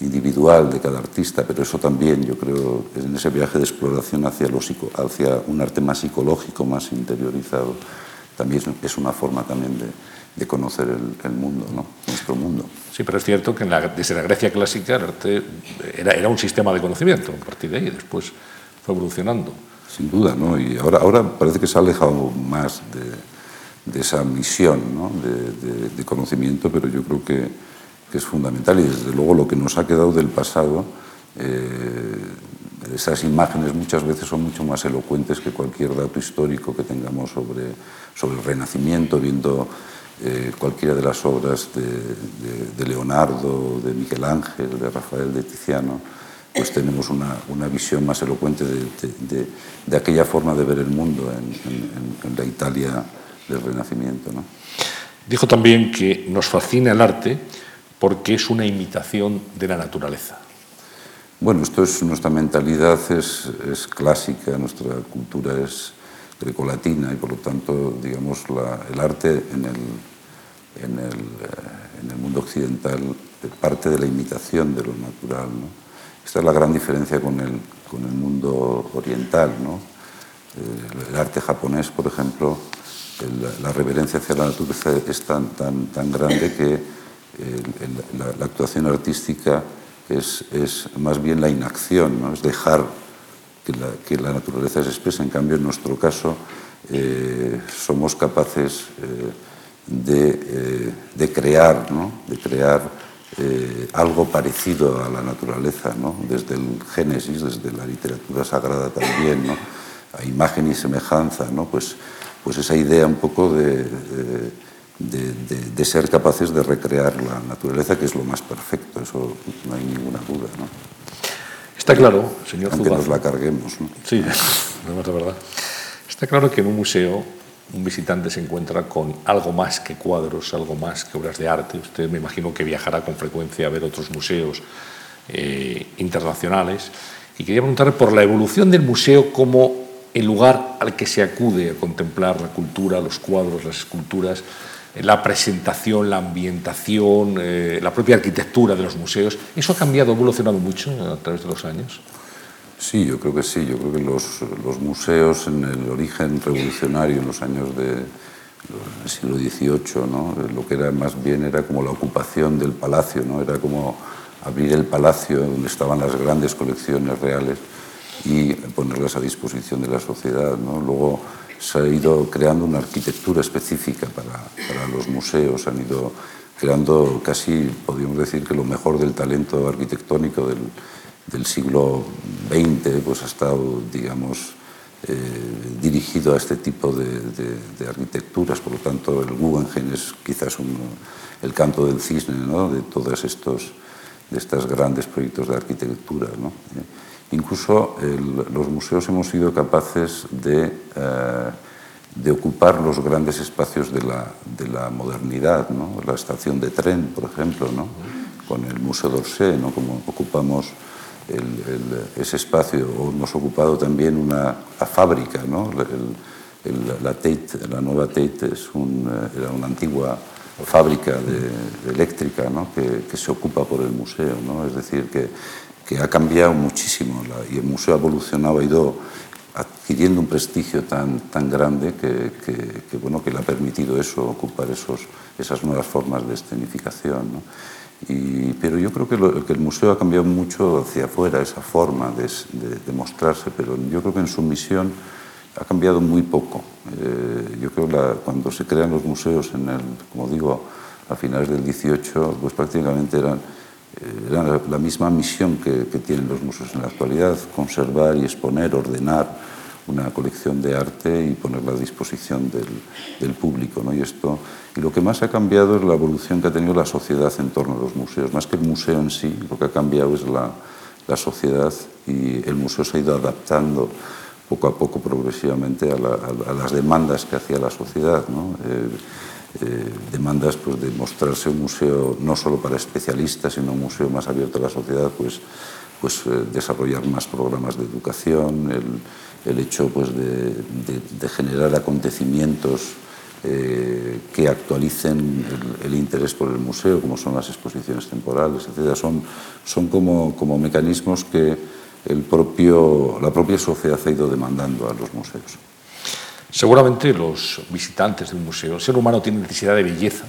individual de cada artista, pero eso también, yo creo, en ese viaje de exploración hacia, hacia un arte más psicológico, más interiorizado, también es una forma también de, de conocer el, el, mundo, ¿no? nuestro mundo. Sí, pero es cierto que la, desde la Grecia clásica el arte era, era, un sistema de conocimiento, a partir de ahí después fue evolucionando. Sin duda, ¿no? Y ahora, ahora parece que se ha alejado más de, de esa misión de, de, conocimiento, pero yo creo que, que, es fundamental y desde luego lo que nos ha quedado del pasado, eh, esas imágenes muchas veces son mucho más elocuentes que cualquier dato histórico que tengamos sobre, sobre el Renacimiento, viendo eh, cualquiera de las obras de, Leonardo, de Miguel Ángel, de Rafael, de Tiziano, pues tenemos una, una visión más elocuente de, de, aquella forma de ver el mundo en, en, en la Italia del Renacimiento. ¿no? Dijo también que nos fascina el arte porque es una imitación de la naturaleza. Bueno, esto es nuestra mentalidad es, clásica, nuestra cultura es grecolatina y por lo tanto, digamos, el arte en el, el mundo occidental parte de la imitación de lo natural. Esta es la gran diferencia con el, mundo oriental. ¿no? El arte japonés, por ejemplo, la reverencia hacia la naturaleza es tan, grande que la, actuación artística es, es, más bien la inacción, ¿no? es dejar que la, que la, naturaleza se exprese. En cambio, en nuestro caso, eh, somos capaces eh, de, eh, de, crear, ¿no? de crear algo parecido a la naturaleza, ¿no? desde el Génesis, desde la literatura sagrada también, a imagen y semejanza, pues pues esa idea un poco de, de, de, ser capaces de recrear la naturaleza, que es lo más perfecto, eso no hay ninguna duda. ¿no? Está claro, señor Aunque nos la carguemos. ¿no? Sí, (laughs) no es verdad. Está claro que en un museo un visitante se encuentra con algo más que cuadros, algo más que obras de arte. Usted me imagino que viajará con frecuencia a ver otros museos eh, internacionales Y quería preguntarle por la evolución del museo como el lugar al que se acude a contemplar la cultura, los cuadros, las esculturas, la presentación, la ambientación, eh, la propia arquitectura de los museos. ¿Eso ha cambiado, ha evolucionado mucho a través de los años? Sí, yo creo que sí. Yo creo que los, museos en el origen revolucionario, en los años del siglo XVIII, ¿no? lo que era más bien era como la ocupación del palacio, ¿no? era como abrir el palacio donde estaban las grandes colecciones reales y ponerlas a disposición de la sociedad. Luego se ha ido creando una arquitectura específica para, los museos, han ido creando casi, podríamos decir, que lo mejor del talento arquitectónico del, siglo XX pues ha estado, digamos, eh, dirigido a este tipo de, arquitecturas. Por lo tanto, el Guggenheim es quizás el canto del cisne de todos estos de estos grandes proyectos de arquitectura. Eh, incluso el, los museos hemos sido capaces de, eh, de, ocupar los grandes espacios de la, de la modernidad, ¿no? la estación de tren, por ejemplo, ¿no? con el Museo d'Orsay, ¿no? como ocupamos ese espacio, o hemos ocupado también una fábrica, ¿no? la, Tate, la nueva Tate es eh, era una antigua fábrica eléctrica ¿no? que, que, se ocupa por el museo. ¿no? Es decir, que, que ha cambiado muchísimo la, y el museo ha evolucionado, ha ido adquiriendo un prestigio tan, tan grande que, que, que, bueno, que le ha permitido eso, ocupar esos, esas nuevas formas de escenificación. ¿no? Y, pero yo creo que, lo, que, el museo ha cambiado mucho hacia afuera, esa forma de, de, de mostrarse, pero yo creo que en su misión ha cambiado muy poco. Eh, yo creo que cuando se crean los museos, en el, como digo, a finales del 18, pues prácticamente eran, eh, eran la, misma misión que, que, tienen los museos en la actualidad, conservar y exponer, ordenar una colección de arte y ponerla a disposición del, del público. ¿no? Y, esto, y lo que más ha cambiado es la evolución que ha tenido la sociedad en torno a los museos. Más que el museo en sí, lo que ha cambiado es la, la sociedad y el museo se ha ido adaptando poco a poco, progresivamente, a, la, a las demandas que hacía la sociedad. ¿no? Eh, eh, demandas pues, de mostrarse un museo no solo para especialistas, sino un museo más abierto a la sociedad, pues, pues eh, desarrollar más programas de educación, el, el hecho pues, de, de, generar acontecimientos eh, que actualicen el, el, interés por el museo, como son las exposiciones temporales, etc. Son, son como, como mecanismos que el propio, la propia sociedad ha ido demandando a los museos. Seguramente los visitantes de un museo, el ser humano tiene necesidad de belleza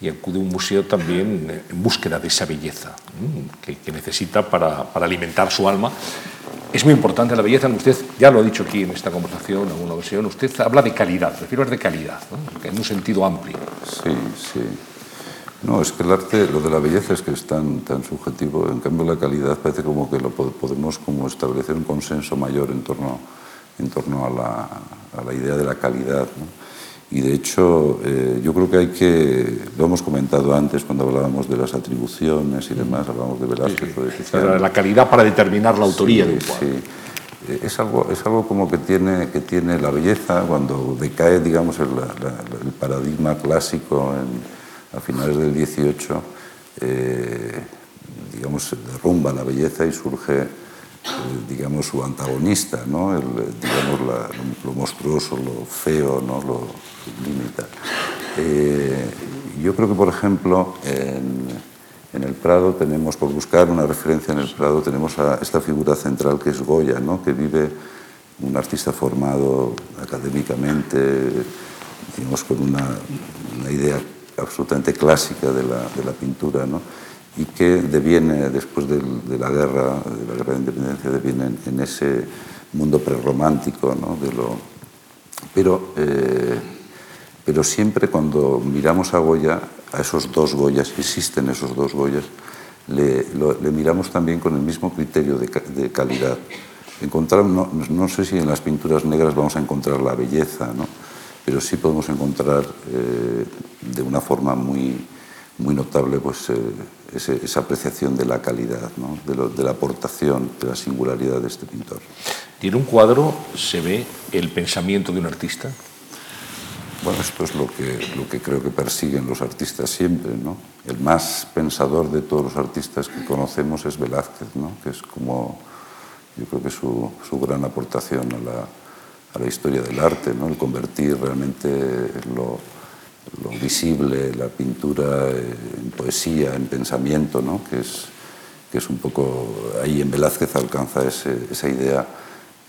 y acude a un museo también en búsqueda de esa belleza que, necesita para, alimentar su alma. Es muy importante la belleza, usted ya lo ha dicho aquí en esta conversación, en alguna ocasión, usted habla de calidad, prefiero de calidad, ¿no? en un sentido amplio. Sí, sí. No, es que el arte, lo de la belleza es que es tan, tan subjetivo, en cambio la calidad parece como que lo podemos como establecer un consenso mayor en torno, en torno a, la, a la idea de la calidad. ¿no? Y de hecho, eh, yo creo que hay que, lo hemos comentado antes cuando hablábamos de las atribuciones y demás, hablábamos de Velázquez sí, sí. o de La calidad para determinar la autoría sí, de un cuadro. Sí. Eh, es algo, es algo como que tiene, que tiene la belleza cuando decae, digamos, el, la, el paradigma clásico en, a finales del 18, eh, digamos, derrumba la belleza y surge, digamos, su antagonista, ¿no? El, digamos, la, lo, lo, monstruoso, lo feo, ¿no? Lo limita. Eh, yo creo que, por ejemplo, en, en, el Prado tenemos, por buscar una referencia en el Prado, tenemos a esta figura central que es Goya, ¿no? Que vive un artista formado académicamente, digamos, con una, una idea absolutamente clásica de la, de la pintura, ¿no? Y que deviene, después de la guerra, de la guerra de independencia, deviene en, en ese mundo prerromántico. ¿no? De lo... pero, eh, pero siempre cuando miramos a Goya, a esos dos Goyas, existen esos dos Goyas, le, miramos también con el mismo criterio de, calidad. Encontrar, no, no, sé si en las pinturas negras vamos a encontrar la belleza, ¿no? pero sí podemos encontrar eh, de una forma muy, muy notable pues, eh, ese, esa apreciación de la calidad, ¿no? de, lo, de, la aportación, de la singularidad de este pintor. ¿Y en un cuadro se ve el pensamiento de un artista? Bueno, esto es lo que, lo que creo que persiguen los artistas siempre. ¿no? El más pensador de todos los artistas que conocemos es Velázquez, ¿no? que es como yo creo que su, su gran aportación a la, a la, historia del arte, ¿no? el convertir realmente lo, lo visible, la pintura en poesía, en pensamiento, ¿no? que, es, que es un poco, ahí en Velázquez alcanza ese, esa idea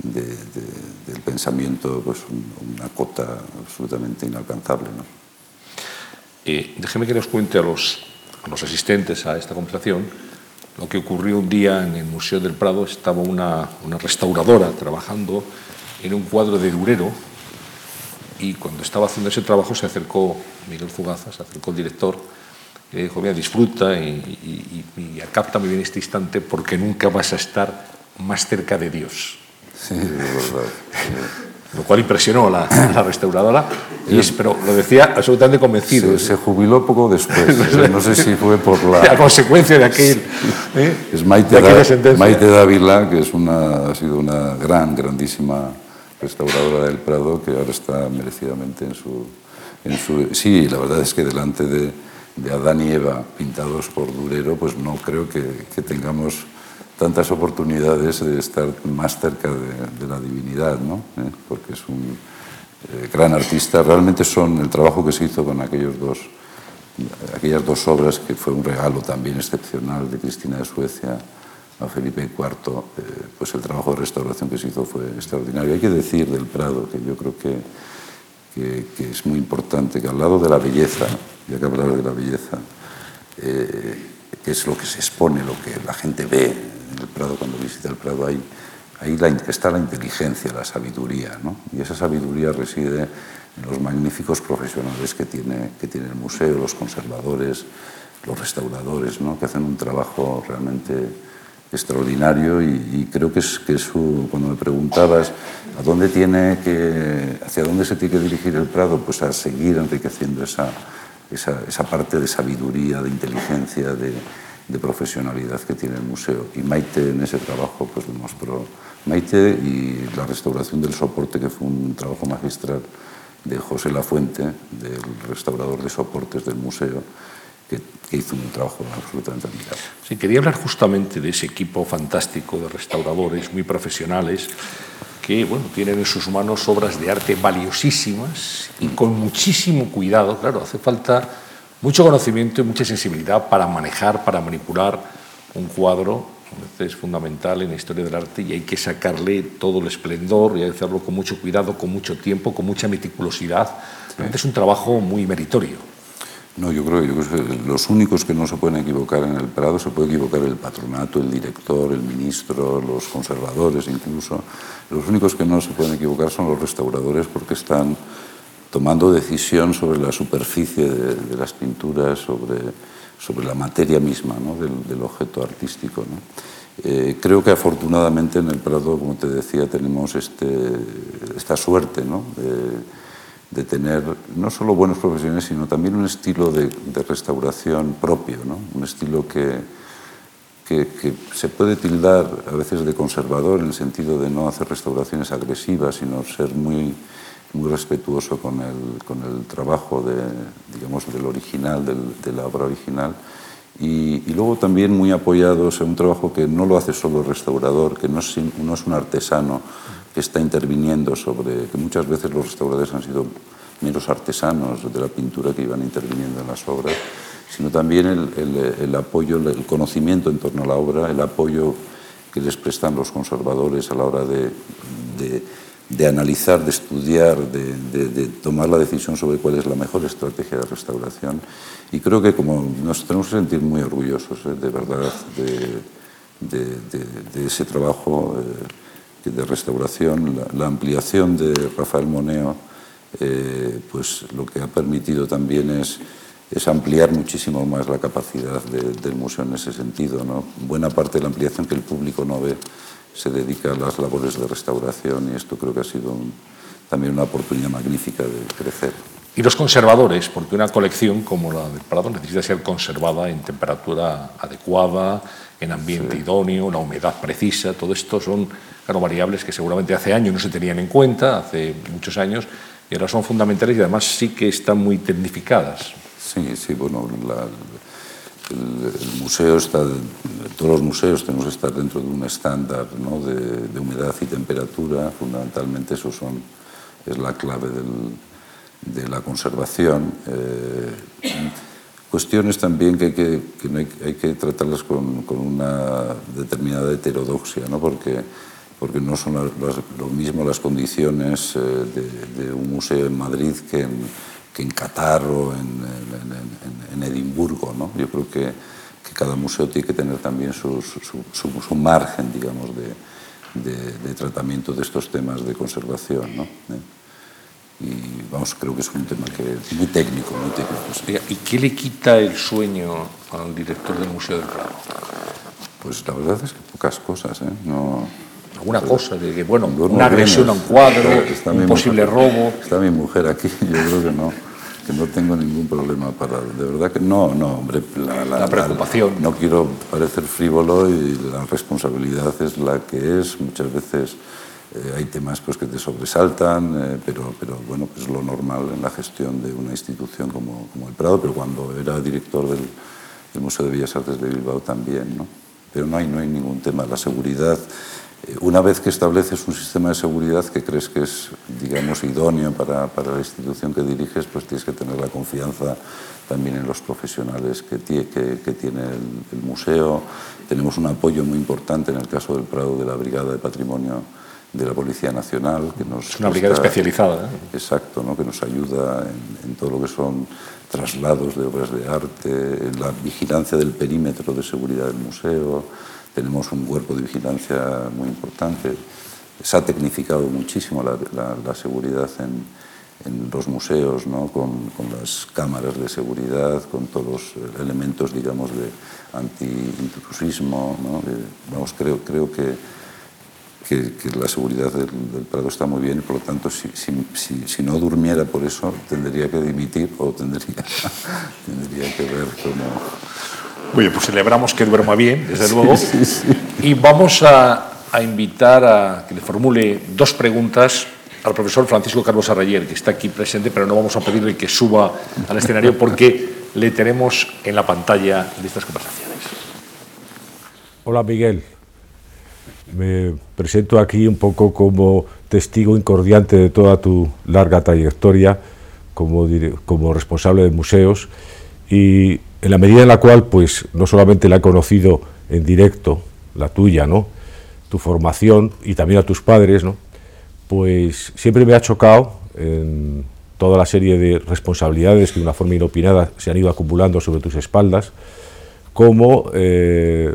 de, de, del pensamiento, pues un, una cota absolutamente inalcanzable. ¿no? Eh, que les cuente a los, a los asistentes a esta conversación lo que ocurrió un día en el Museo del Prado. Estaba una, una restauradora trabajando en un cuadro de Durero y cuando estaba haciendo ese trabajo se acercó Miguel Fugaza, se acercó el director y le dijo, mira, disfruta y, y, y, y capta muy bien este instante porque nunca vas a estar más cerca de Dios. Sí, es verdad. (laughs) Lo cual impresionó a la, a la restauradora, y es, pero lo decía absolutamente convencido. Se, se jubiló poco después, no sé si fue por la... (laughs) A consecuencia de aquel... ¿eh? Es Maite, da, Maite Dávila, que es una, ha sido una gran, grandísima restauradora del Prado, que ahora está merecidamente en su... En su sí, la verdad es que delante de, de Adán y Eva pintados por Durero, pues no creo que, que tengamos tantas oportunidades de estar más cerca de, de la divinidad, ¿no? ¿Eh? porque es un eh, gran artista. Realmente son el trabajo que se hizo con aquellos dos, aquellas dos obras, que fue un regalo también excepcional de Cristina de Suecia Felipe IV, eh, pues el trabajo de restauración que se hizo fue extraordinario. Hay que decir del Prado, que yo creo que, es muy importante, que al lado de la belleza, ya que hablar de la belleza, eh, que es lo que se expone, lo que la gente ve en el Prado, cuando visita el Prado, ahí, ahí está la inteligencia, la sabiduría, ¿no? y esa sabiduría reside en los magníficos profesionales que tiene, que tiene el museo, los conservadores, los restauradores, ¿no? que hacen un trabajo realmente extraordinario y, creo que es, que su, cuando me preguntabas a dónde tiene que, hacia dónde se tiene que dirigir el Prado, pues a seguir enriqueciendo esa, esa, esa parte de sabiduría, de inteligencia, de, de profesionalidad que tiene el museo. Y Maite en ese trabajo pues demostró, Maite y la restauración del soporte, que fue un trabajo magistral de José Lafuente, del restaurador de soportes del museo, que, que hizo un trabajo absolutamente admirable. Sí, quería hablar justamente de ese equipo fantástico de restauradores muy profesionales que bueno, tienen en sus manos obras de arte valiosísimas y con muchísimo cuidado. Claro, hace falta mucho conocimiento y mucha sensibilidad para manejar, para manipular un cuadro. Es fundamental en la historia del arte y hay que sacarle todo el esplendor y hay que hacerlo con mucho cuidado, con mucho tiempo, con mucha meticulosidad. Sí. Es un trabajo muy meritorio. No, yo creo, yo creo que los únicos que no se pueden equivocar en el Prado se puede equivocar el patronato, el director, el ministro, los conservadores incluso. Los únicos que no se pueden equivocar son los restauradores porque están tomando decisión sobre la superficie de, de las pinturas, sobre, sobre la materia misma del, objeto artístico. Eh, creo que afortunadamente en el Prado, como te decía, tenemos este, esta suerte ¿no? De tener no solo buenos profesionales, sino también un estilo de, de restauración propio, ¿no? un estilo que, que, se puede tildar a veces de conservador en el sentido de no hacer restauraciones agresivas, sino ser muy, muy respetuoso con el, con el trabajo de, digamos, del original, del, de la obra original. Y, luego también muy apoyados en un trabajo que no lo hace solo el restaurador, que no es un artesano, que está interviniendo sobre, que muchas veces los restauradores han sido meros artesanos de la pintura que iban interviniendo en las obras, sino también el, el, apoyo, el conocimiento en torno a la obra, el apoyo que les prestan los conservadores a la hora de, de, de analizar, de estudiar, de, de, de, tomar la decisión sobre cuál es la mejor estrategia de restauración. Y creo que como nos tenemos que sentir muy orgullosos, eh, de verdad, de, ese trabajo. Eh, de restauración, la, la ampliación de Rafael Moneo, eh, pues lo que ha permitido también es, es ampliar muchísimo más la capacidad de, del museo en ese sentido. ¿no? Buena parte de la ampliación que el público no ve se dedica a las labores de restauración y esto creo que ha sido un, también una oportunidad magnífica de crecer. Y los conservadores, porque una colección como la del Prado necesita ser conservada en temperatura adecuada, en ambiente sí. idóneo, la humedad precisa, todo esto son claro, variables que seguramente hace años no se tenían en cuenta, hace muchos años, y ahora son fundamentales y además sí que están muy tecnificadas. Sí, sí, bueno, la, el, museo está, todos los museos tenemos que estar dentro de un estándar de, humedad y temperatura, fundamentalmente eso son, es la clave de la conservación. Eh, cuestiones también que, hay que, hay, que tratarlas con, una determinada heterodoxia, ¿no? porque, porque no son lo mismo las condiciones eh, de, un museo en Madrid que en, que en Qatar o en, en, Edimburgo. ¿no? Yo creo que, que, cada museo tiene que tener también su, su, su, margen, digamos, de, de, tratamiento de estos temas de conservación. ¿no? ¿Eh? y vamos, creo que es un tema que es muy técnico, muy técnico. ¿Y qué le quita el sueño al director del Museo del Prado? Pues la verdad es que pocas cosas, ¿eh? No, alguna cosa, de que, bueno, una agresión a un cuadro, un posible robo. Está mi mujer aquí, (laughs) yo creo que no, que no tengo ningún problema para... De verdad que no, no, hombre, la, la preocupación. no quiero parecer frívolo y la responsabilidad es la que es, muchas veces eh, hay temas pues, que te sobresaltan, eh, pero, pero bueno, pues lo normal en la gestión de una institución como, como el Prado, pero cuando era director del, del, Museo de Bellas Artes de Bilbao también. ¿no? Pero no hay, no hay ningún tema. La seguridad, una vez que estableces un sistema de seguridad que crees que es, digamos, idóneo para, para la institución que diriges, pues tienes que tener la confianza también en los profesionales que, que, que tiene el, el museo. Tenemos un apoyo muy importante en el caso del Prado de la Brigada de Patrimonio de la Policía Nacional. Que nos es una brigada especializada. ¿eh? Exacto, ¿no? que nos ayuda en, todo lo que son traslados de obras de arte, en la vigilancia del perímetro de seguridad del museo. Tenemos un cuerpo de vigilancia muy importante. Se ha tecnificado muchísimo la, seguridad en, los museos, ¿no? con, las cámaras de seguridad, con todos los elementos, digamos, de anti-intrusismo. ¿no? vamos, creo, creo que que, la seguridad del, Prado está muy bien y por lo tanto si, si, si, no durmiera por eso tendría que dimitir o tendría, (laughs) tendría que ver cómo... Oye, pues celebramos que duerma bien, desde luego. y vamos a, a, invitar a que le formule dos preguntas al profesor Francisco Carlos Arrayer, que está aquí presente, pero no vamos a pedirle que suba al escenario porque le tenemos en la pantalla de estas conversaciones. Hola Miguel, me presento aquí un poco como testigo incordiante de toda tu larga trayectoria como, como responsable de museos y en la medida en la cual pues no solamente la he conocido en directo, la tuya, ¿no? tu formación y también a tus padres, ¿no? pues siempre me ha chocado en toda la serie de responsabilidades que de una forma inopinada se han ido acumulando sobre tus espaldas, como eh,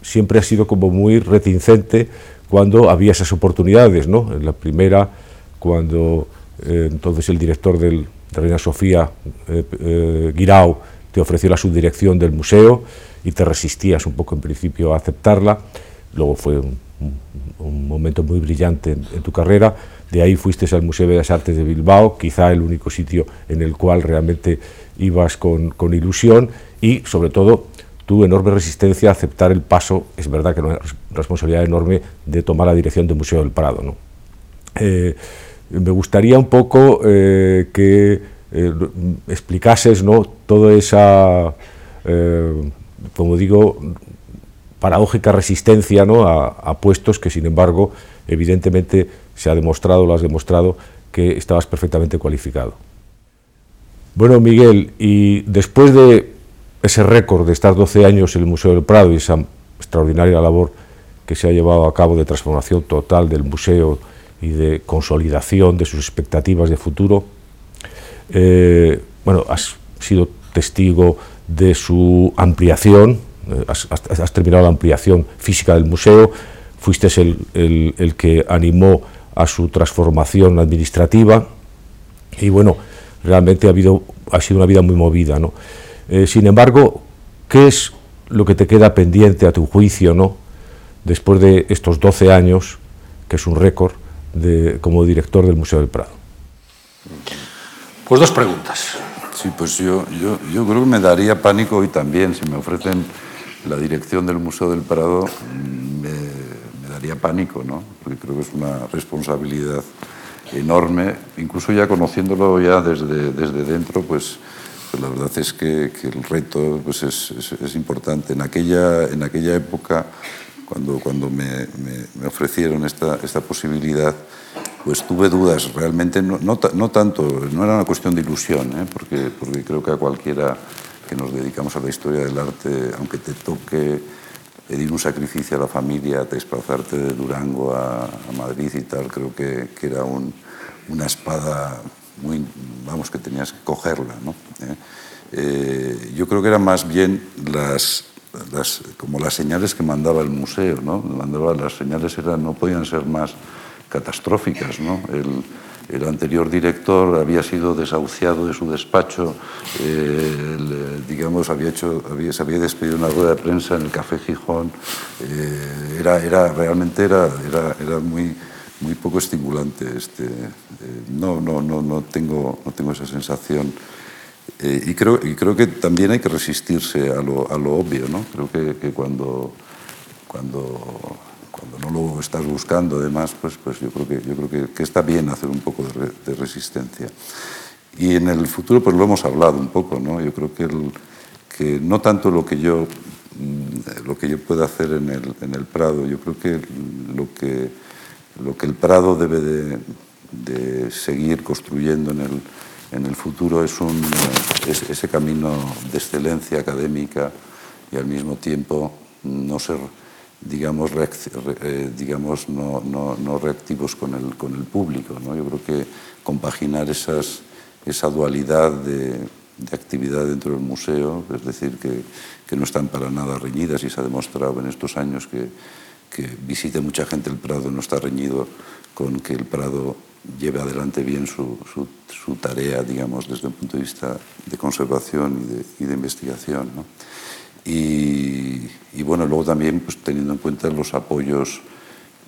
siempre ha sido como muy reticente cuando había esas oportunidades, ¿no? En la primera, cuando eh, entonces el director del, de Reina Sofía, eh, eh, Guirao, te ofreció la subdirección del museo y te resistías un poco en principio a aceptarla. Luego fue un, momento muy brillante en, tu carrera. De ahí fuiste al Museo de Bellas Artes de Bilbao, quizá el único sitio en el cual realmente ibas con, ilusión y sobre todo tu enorme resistencia a aceptar el paso, es verdad que no una responsabilidad enorme, de tomar la dirección del Museo del Prado. ¿no? Eh, me gustaría un poco eh, que eh, explicases ¿no? toda esa, como digo, paradójica resistencia ¿no? a, a, puestos que, sin embargo, evidentemente se ha demostrado, lo has demostrado, que estabas perfectamente cualificado. Bueno, Miguel, y después de ese récord de estar 12 años en el Museo del Prado y esa extraordinaria labor que se ha llevado a cabo de transformación total del museo y de consolidación de sus expectativas de futuro. Eh, bueno, has sido testigo de su ampliación, eh, has, terminado la ampliación física del museo, fuiste el, el, que animó a su transformación administrativa y bueno, realmente ha, habido, ha sido una vida muy movida. ¿no? Eh, sin embargo, ¿qué es lo que te queda pendiente a tu juicio, ¿no? después de estos 12 años, que es un récord, de, como director del Museo del Prado? Pues dos preguntas. Sí, pues yo, yo, yo creo que me daría pánico hoy también, si me ofrecen la dirección del Museo del Prado, mm, me, me daría pánico, ¿no? porque creo que es una responsabilidad enorme, incluso ya conociéndolo ya desde, desde dentro, pues pues la verdad es que, el reto pues es, es, importante. En aquella, en aquella época, cuando, cuando me, me, ofrecieron esta, esta, posibilidad, pues tuve dudas. Realmente no, no, no, tanto, no era una cuestión de ilusión, ¿eh? porque, porque creo que a cualquiera que nos dedicamos a la historia del arte, aunque te toque pedir un sacrificio a la familia, desplazarte de Durango a, a Madrid y tal, creo que, que era un, una espada muy, vamos, que tenías que cogerla. ¿no? ¿Eh? Eh, yo creo que eran más bien las, las, como las señales que mandaba el museo. ¿no? Mandaba, las señales eran, no podían ser más catastróficas. ¿no? El, el anterior director había sido desahuciado de su despacho, eh, digamos, había hecho, había, se había despedido una rueda de prensa en el Café Gijón. Eh, era, era, realmente era, era, era muy, muy poco estimulante. Este, eh, no, no, no, no, tengo, no tengo esa sensación. Eh, y, creo, y creo que también hay que resistirse a lo, a lo obvio. ¿no? Creo que, que, cuando, cuando, cuando no lo estás buscando, además, pues, pues yo creo, que, yo creo que, que está bien hacer un poco de, de, resistencia. Y en el futuro, pues lo hemos hablado un poco. ¿no? Yo creo que, que no tanto lo que yo mm, lo que yo pueda hacer en el, en el Prado, yo creo que lo que lo que el Prado debe de, seguir construyendo en el, en el futuro es, un, ese camino de excelencia académica y al mismo tiempo no ser, digamos, eh, digamos no, no, reactivos con el, con el público. ¿no? Yo creo que compaginar esa dualidad de, de, actividad dentro del museo, es decir, que, que no están para nada reñidas y se ha demostrado en estos años que que visite mucha gente el Prado no está reñido con que el Prado lleve adelante bien su, su, tarea, digamos, desde un punto de vista de conservación y de, investigación. Y, bueno, luego también pues, teniendo en cuenta los apoyos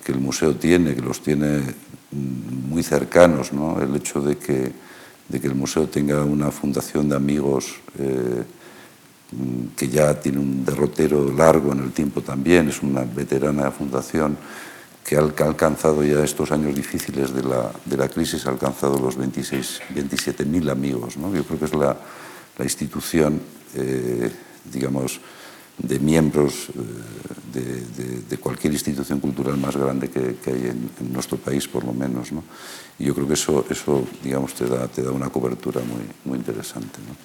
que el museo tiene, que los tiene muy cercanos, ¿no? el hecho de que, de que el museo tenga una fundación de amigos eh, Mm, que ya tiene un derrotero largo en el tiempo también, es una veterana fundación que ha alcanzado ya estos años difíciles de la, de la crisis, ha alcanzado los 26, 27.000 amigos. ¿no? Yo creo que es la, la institución, eh, digamos, de miembros eh, de, cualquier institución cultural más grande que, que hay en, en, nuestro país, por lo menos. ¿no? Y yo creo que eso, eso digamos, te da, te da una cobertura muy, muy interesante. ¿no?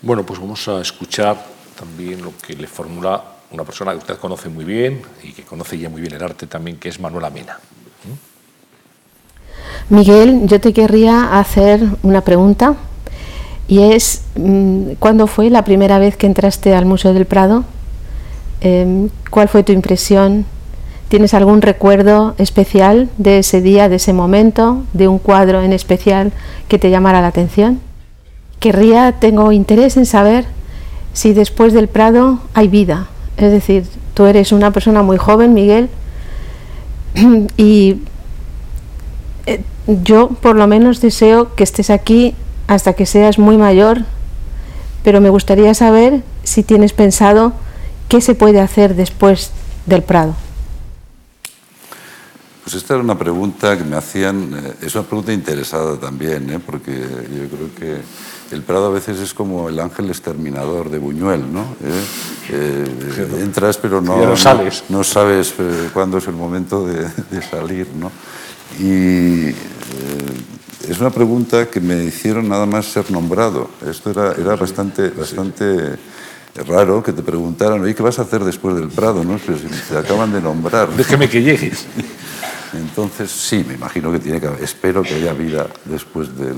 Bueno, pues vamos a escuchar también lo que le formula una persona que usted conoce muy bien y que conoce ya muy bien el arte también, que es Manuela Mena. Miguel, yo te querría hacer una pregunta y es, mm, ¿cuándo fue la primera vez que entraste al Museo del Prado? Em, ¿Cuál fue tu impresión? ¿Tienes algún recuerdo especial de ese día, de ese momento, de un cuadro en especial que te llamara la atención? querría, tengo interés en saber si después del Prado hay vida. Es decir, tú eres una persona muy joven, Miguel, (clears throat) y eh, yo por lo menos deseo que estés aquí hasta que seas muy mayor, pero me gustaría saber si tienes pensado qué se puede hacer después del Prado. Pues esta era una pregunta que me hacían, eh, es una pregunta interesada también, ¿eh? porque yo creo que el Prado a veces es como el ángel exterminador de Buñuel, ¿no? ¿Eh? Eh, entras pero no, no, sales. no, sabes eh, cuándo es el momento de, de salir, ¿no? Y eh, es una pregunta que me hicieron nada más ser nombrado. Esto era, era bastante, bastante raro que te preguntaran, oye, ¿qué vas a hacer después del Prado? ¿no? Pero si te acaban de nombrar. Déjeme que llegues. (laughs) Entonces, sí, me imagino que tiene que espero que haya vida después del,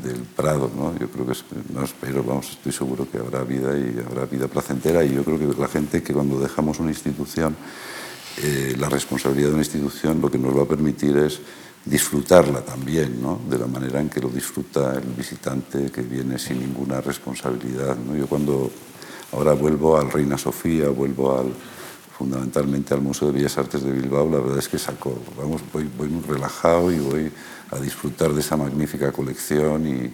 del Prado, ¿no? Yo creo que, no espero, vamos, estoy seguro que habrá vida y habrá vida placentera y yo creo que la gente que cuando dejamos una institución, eh, la responsabilidad de una institución lo que nos va a permitir es disfrutarla también, ¿no? De la manera en que lo disfruta el visitante que viene sin ninguna responsabilidad, ¿no? Yo cuando ahora vuelvo al Reina Sofía, vuelvo al fundamentalmente al Museo de Bellas Artes de Bilbao, la verdad es que saco, vamos, voy, voy muy relajado y voy a disfrutar de esa magnífica colección y,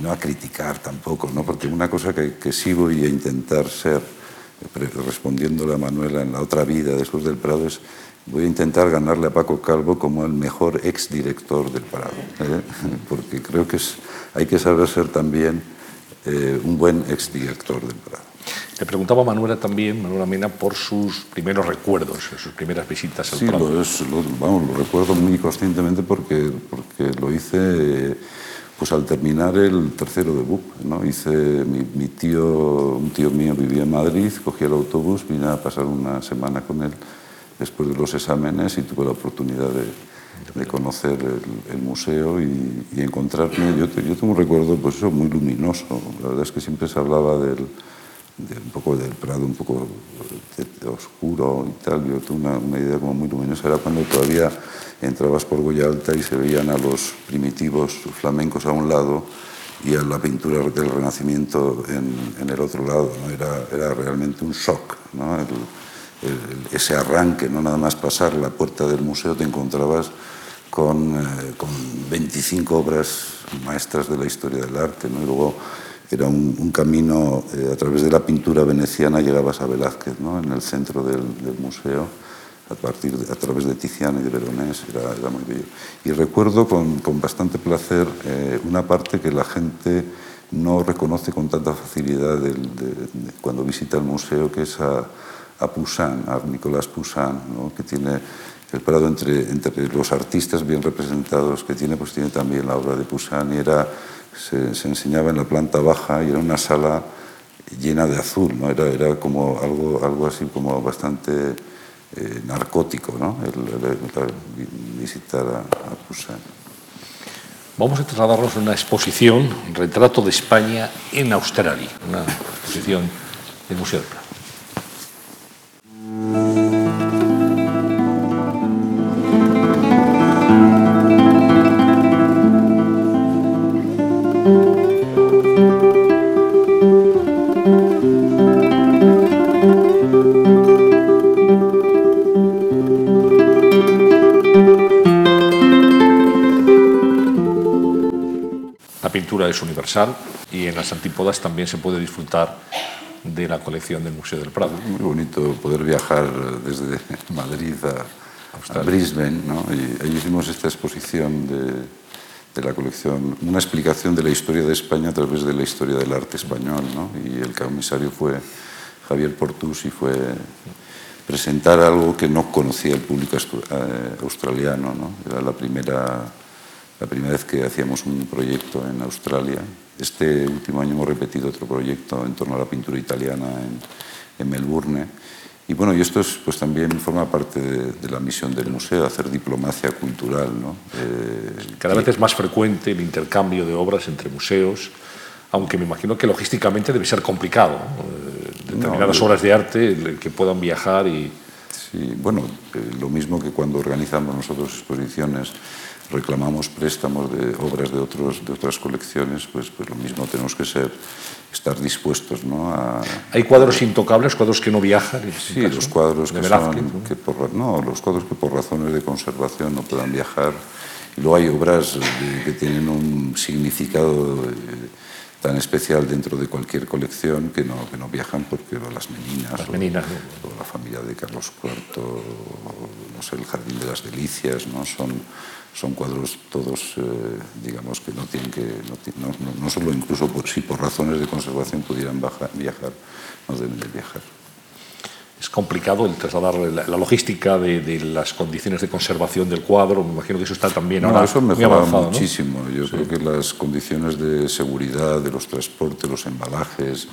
no a criticar tampoco, ¿no? porque una cosa que, que sí voy a intentar ser, eh, respondiéndole a Manuela en la otra vida después del Prado, es voy a intentar ganarle a Paco Calvo como el mejor exdirector del Prado, ¿eh? (laughs) porque creo que es, hay que saber ser también eh, un buen exdirector del Prado. Le preguntaba a Manuela también, Manuela Mena, por sus primeros recuerdos, sus primeras visitas al sí, Prado. Lo, vamos, lo recuerdo muy conscientemente porque, porque lo hice pues al terminar el tercero de BUP. ¿no? Hice, mi, mi, tío, un tío mío vivía en Madrid, cogí el autobús, vine a pasar una semana con él después de los exámenes y tuve la oportunidad de, de conocer el, el museo y, y, encontrarme. Yo, yo tengo un recuerdo pues eso, muy luminoso. La verdad es que siempre se hablaba del, un poco del Prado, un poco oscuro y tal. Yo tengo una, una, como muy luminosa. Era cuando todavía entrabas por Goya Alta y se veían a los primitivos flamencos a un lado y a la pintura del Renacimiento en, en el otro lado. Era, era realmente un shock. ese arranque, no nada más pasar la puerta del museo, te encontrabas con, eh, con 25 obras maestras de la historia del arte. ¿no? Y luego era un, camino eh, a través de la pintura veneciana, llegabas a Velázquez, ¿no? en el centro del, museo, a, partir de, a través de Tiziano y de Veronés, era, muy bello. Y recuerdo con, con bastante placer eh, una parte que la gente no reconoce con tanta facilidad cuando visita el museo, que es a, a Poussin, a Nicolás Poussin, ¿no? que tiene el Prado entre, entre los artistas bien representados que tiene, pues tiene también la obra de Poussin y era se, se, enseñaba en la planta baja y era una sala llena de azul, ¿no? era, era como algo, algo así como bastante eh, narcótico, ¿no? el, visitar a, a. Vamos a trasladarnos a una exposición, Retrato de España en Australia, una exposición del Museo es universal y en las antípodas también se puede disfrutar de la colección del Museo del Prado. Muy bonito poder viajar desde Madrid a, a Brisbane, ¿no? y ahí hicimos esta exposición de, de, la colección, una explicación de la historia de España a través de la historia del arte español, ¿no? y el comisario fue Javier Portus y fue presentar algo que no conocía el público eh, australiano, ¿no? era la primera la primera vez que hacíamos un proyecto en Australia. Este último año hemos repetido otro proyecto en torno a la pintura italiana en, en Melbourne. Y bueno, y esto es, pues también forma parte de, de, la misión del museo, hacer diplomacia cultural. ¿no? Eh, Cada vez es más frecuente el intercambio de obras entre museos, aunque me imagino que logísticamente debe ser complicado. ¿no? Determinadas no, obras de arte que puedan viajar y... Sí, bueno, eh, lo mismo que cuando organizamos nosotros exposiciones reclamamos préstamos de obras de, otros, de otras colecciones, pues, pues lo mismo tenemos que ser, estar dispuestos ¿no? a... ¿Hay cuadros intocables, cuadros que no viajan? Sí, caso, los cuadros que, Velázquez, son, ¿no? que por, no, los cuadros que por razones de conservación no puedan viajar. Y luego hay obras de, que tienen un significado eh, tan especial dentro de cualquier colección que no, que no viajan porque las meninas, las meninas o, o, la familia de Carlos IV, o, no sé, el Jardín de las Delicias, ¿no? son son cuadros todos, eh, digamos, que no tienen que, no, no, no, solo incluso por, si por razones de conservación pudieran bajar, viajar, no deben de viajar. Es complicado el trasladar la, la logística de, de, las condiciones de conservación del cuadro, me imagino que eso está también no, ahora eso mejora muy avanzado, muchísimo. Yo sí. creo que las condiciones de seguridad de los transportes, los embalajes,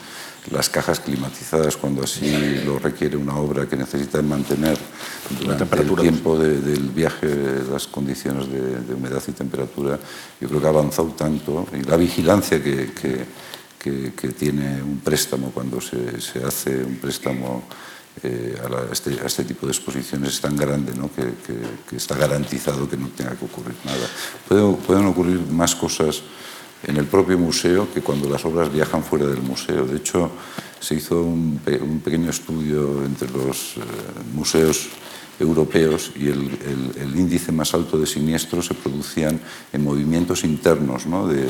las cajas climatizadas cuando así lo requiere una obra que necesita mantener durante el tiempo de, del viaje las condiciones de, de, humedad y temperatura, yo creo que ha avanzado tanto y la vigilancia que, que, que, que tiene un préstamo cuando se, se hace un préstamo eh, a, la, a, este, a, este, tipo de exposiciones es tan grande ¿no? que, que, está garantizado que no tenga que ocurrir nada. Pueden, pueden ocurrir más cosas en el propio museo que cuando las obras viajan fuera del museo. De hecho, se hizo un, pe un pequeño estudio entre los eh, museos europeos y el, el, el, índice más alto de siniestros se producían en movimientos internos, ¿no? de,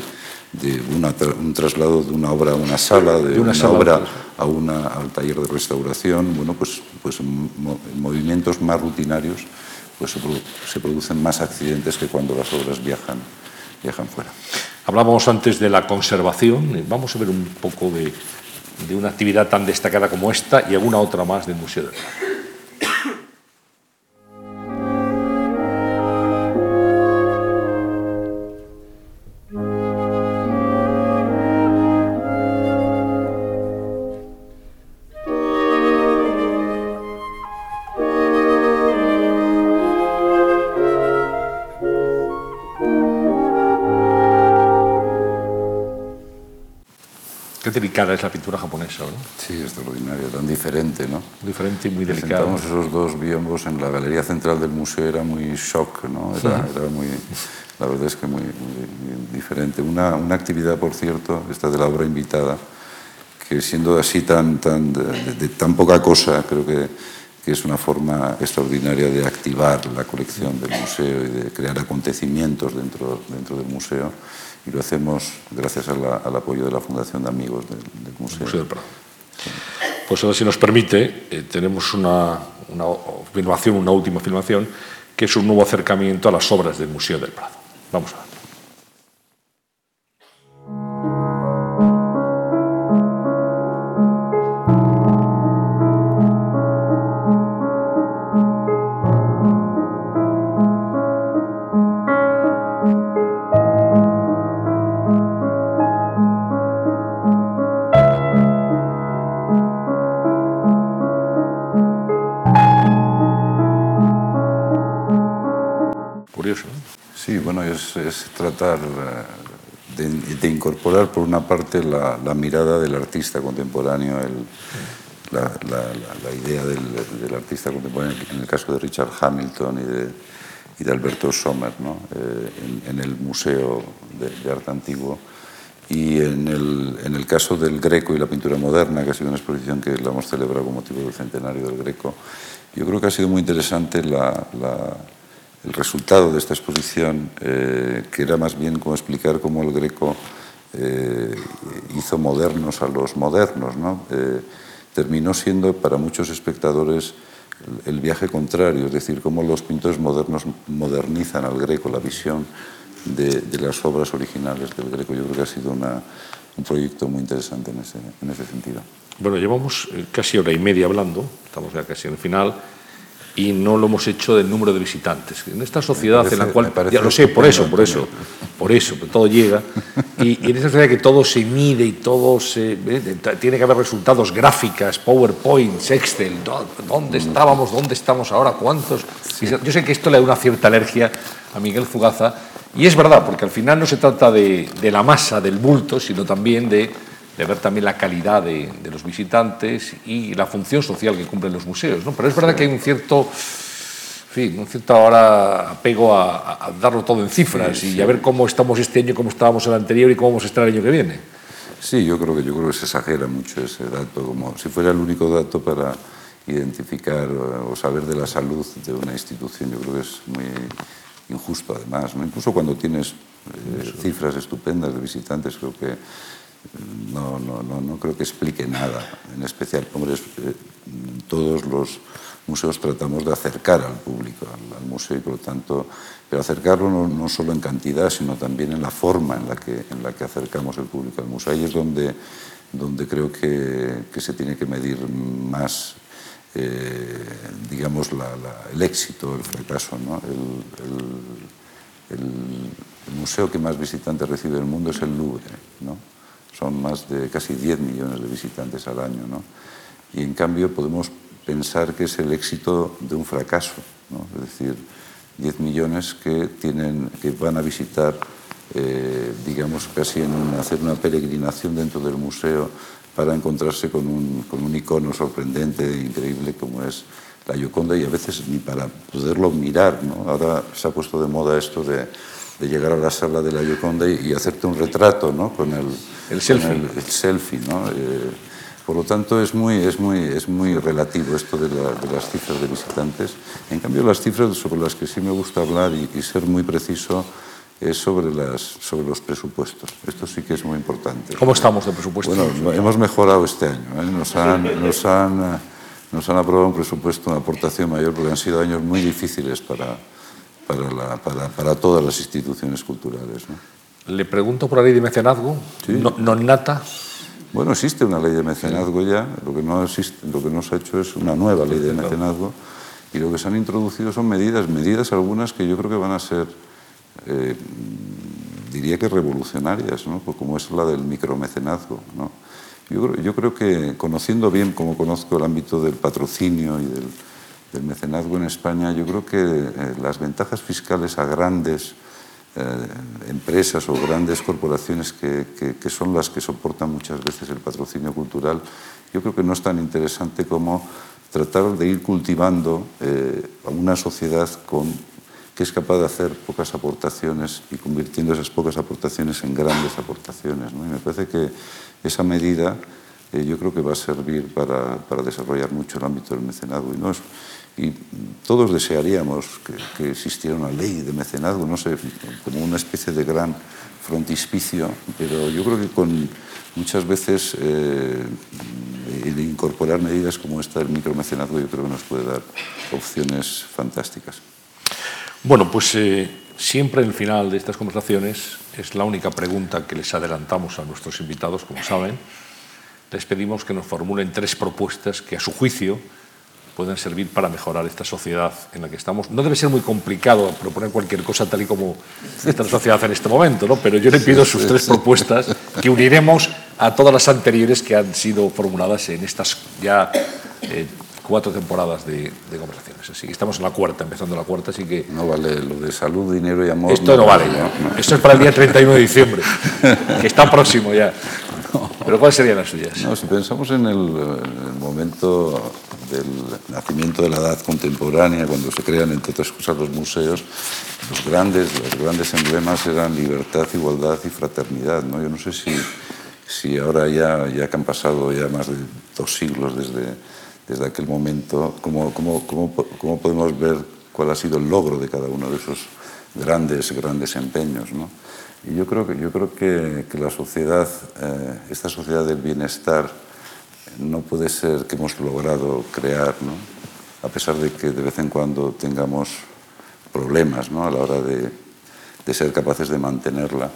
de una tra un traslado de una obra a una sala, de, de una, una sala obra a una, al taller de restauración, bueno, pues, pues en, mo en movimientos más rutinarios pues se, produ se producen más accidentes que cuando las obras viajan, viajan fuera. Hablábamos antes de la conservación, vamos a ver un poco de, de una actividad tan destacada como esta y alguna otra más del Museo del Prado. Es la pintura japonesa, ¿no? Sí, extraordinaria, tan diferente, ¿no? Diferente y muy delicada. Presentamos esos dos biombos en la galería central del museo, era muy shock, ¿no? Era, era muy, la verdad es que muy, muy diferente. Una, una, actividad, por cierto, esta de la obra invitada, que siendo así tan, tan, de, de tan poca cosa, creo que, que es una forma extraordinaria de activar la colección del museo y de crear acontecimientos dentro, dentro del museo y lo hacemos gracias al apoyo de la Fundación de Amigos del, del Museo. Del Prado. Pues ahora, si nos permite, eh, tenemos una, una, una última filmación, que es un nuevo acercamiento a las obras del Museo del Prado. Vamos a ver. Tratar eh, de, de, incorporar por una parte la, mirada del artista contemporáneo, el, la, idea del, del, artista contemporáneo, en el caso de Richard Hamilton y de, y de Alberto Sommer, ¿no? eh, en, en, el Museo de, de Arte Antiguo. Y en el, en el, caso del Greco y la pintura moderna, que ha sido una exposición que la hemos celebrado con motivo del centenario del Greco, yo creo que ha sido muy interesante la, la el resultado de esta exposición, eh, que era más bien como explicar cómo el Greco eh, hizo modernos a los modernos. ¿no? Eh, terminó siendo para muchos espectadores el, viaje contrario, es decir, cómo los pintores modernos modernizan al Greco, la visión de, de, las obras originales del Greco. Yo creo que ha sido una, un proyecto muy interesante en ese, en ese sentido. Bueno, llevamos casi hora y media hablando, estamos ya casi en el final y no lo hemos hecho del número de visitantes. En esta sociedad parece, en la cual, ya lo sé, por eso, por eso, por eso, todo llega, y, y, en esta sociedad que todo se mide y todo se... Eh, tiene que haber resultados gráficas, PowerPoints, Excel, ¿dónde estábamos, dónde estamos ahora, cuántos... Sí. Yo sé que esto le da una cierta alergia a Miguel Fugaza, y es verdad, porque al final no se trata de, de la masa, del bulto, sino también de de ver también la calidad de, de, los visitantes y la función social que cumplen los museos. ¿no? Pero es verdad que hay un cierto, en fin, un cierto ahora apego a, a darlo todo en cifras sí, sí. y a ver cómo estamos este año, cómo estábamos el anterior y cómo vamos a estar el año que viene. Sí, yo creo que yo creo que se exagera mucho ese dato, como si fuera el único dato para identificar o saber de la salud de una institución. Yo creo que es muy injusto además, ¿no? incluso cuando tienes eh, cifras estupendas de visitantes, creo que no, no, no, no creo que explique nada en especial. Hombre, eh, todos los museos tratamos de acercar al público al, museo y por lo tanto, pero acercarlo no, no, solo en cantidad, sino también en la forma en la que, en la que acercamos el público al museo. Ahí es donde, donde creo que, que se tiene que medir más eh, digamos, el éxito, el fracaso. El, el, el, museo que más visitantes recibe del mundo es el Louvre. ¿no? Son más de casi 10 millones de visitantes al año. ¿no? Y en cambio podemos pensar que es el éxito de un fracaso, es decir, 10 millones que, tienen, que van a visitar, eh, digamos, casi en una, hacer una peregrinación dentro del museo para encontrarse con un, con un icono sorprendente e increíble como es la Gioconda y a veces ni para poderlo mirar. ¿no? Ahora se ha puesto de moda esto de de llegar a la sala de la Gioconda y, y hacerte un retrato ¿no? con el, el selfie. Con el, el selfie ¿no? eh, por lo tanto, es muy, es muy, es muy relativo esto de, la, de, las cifras de visitantes. En cambio, las cifras sobre las que sí me gusta hablar y, y ser muy preciso es sobre, las, sobre los presupuestos. Esto sí que es muy importante. ¿Cómo estamos de presupuesto? Bueno, hemos mejorado este año. ¿eh? Nos, han, nos, han, nos han aprobado un presupuesto, una aportación mayor, porque han sido años muy difíciles para, para, la, para, para todas las instituciones culturales. ¿no? Le pregunto por la ley de mecenazgo, no, non nata. Bueno, existe una ley de mecenazgo ya, lo que, no existe, lo que no se ha hecho es una nueva ley de mecenazgo y lo que se han introducido son medidas, medidas algunas que yo creo que van a ser, eh, diría que revolucionarias, ¿no? Pues como es la del micromecenazgo. ¿no? Yo, yo, creo que conociendo bien, como conozco el ámbito del patrocinio y del, del mecenazgo en España, yo creo que eh, las ventajas fiscales a grandes eh, empresas o grandes corporaciones que, son las que soportan muchas veces el patrocinio cultural, yo creo que no es tan interesante como tratar de ir cultivando eh, a una sociedad que es capaz de hacer pocas aportaciones y convirtiendo esas pocas aportaciones en grandes aportaciones. Y me parece que esa medida yo creo que va a servir para, para, desarrollar mucho el ámbito del mecenazgo. Y, no es, y todos desearíamos que, existiera una ley de mecenazgo, no sé, como una especie de gran frontispicio, pero yo creo que con muchas veces eh, el incorporar medidas como esta del micromecenazgo yo creo que nos puede dar opciones fantásticas. Bueno, pues eh, siempre el final de estas conversaciones es la única pregunta que les adelantamos a nuestros invitados, como saben. Les pedimos que nos formulen tres propuestas que a su juicio pueden servir para mejorar esta sociedad en la que estamos. No debe ser muy complicado proponer cualquier cosa tal y como está la sociedad en este momento, ¿no? pero yo le pido sus tres propuestas que uniremos a todas las anteriores que han sido formuladas en estas ya eh, cuatro temporadas de, de, conversaciones. Así que estamos en la cuarta, empezando la cuarta, así que... No vale lo de salud, dinero y amor. Esto no, no vale, ¿no? No. Esto es para el día 31 de diciembre, que está próximo ya. ¿Pero cuáles serían las suyas? No, si pensamos en el, en el, momento del nacimiento de la edad contemporánea, cuando se crean, entre otras cosas, los museos, los grandes, los grandes emblemas eran libertad, igualdad y fraternidad. ¿no? Yo no sé si, si ahora ya, ya que han pasado ya más de dos siglos desde, desde aquel momento, ¿cómo, cómo, cómo, cómo podemos ver cuál ha sido el logro de cada uno de esos grandes, grandes empeños. ¿no? Y yo creo que, yo creo que, que la sociedad, eh, esta sociedad del bienestar, no puede ser que hemos logrado crear, ¿no? a pesar de que de vez en cuando tengamos problemas ¿no? a la hora de, de ser capaces de mantenerla.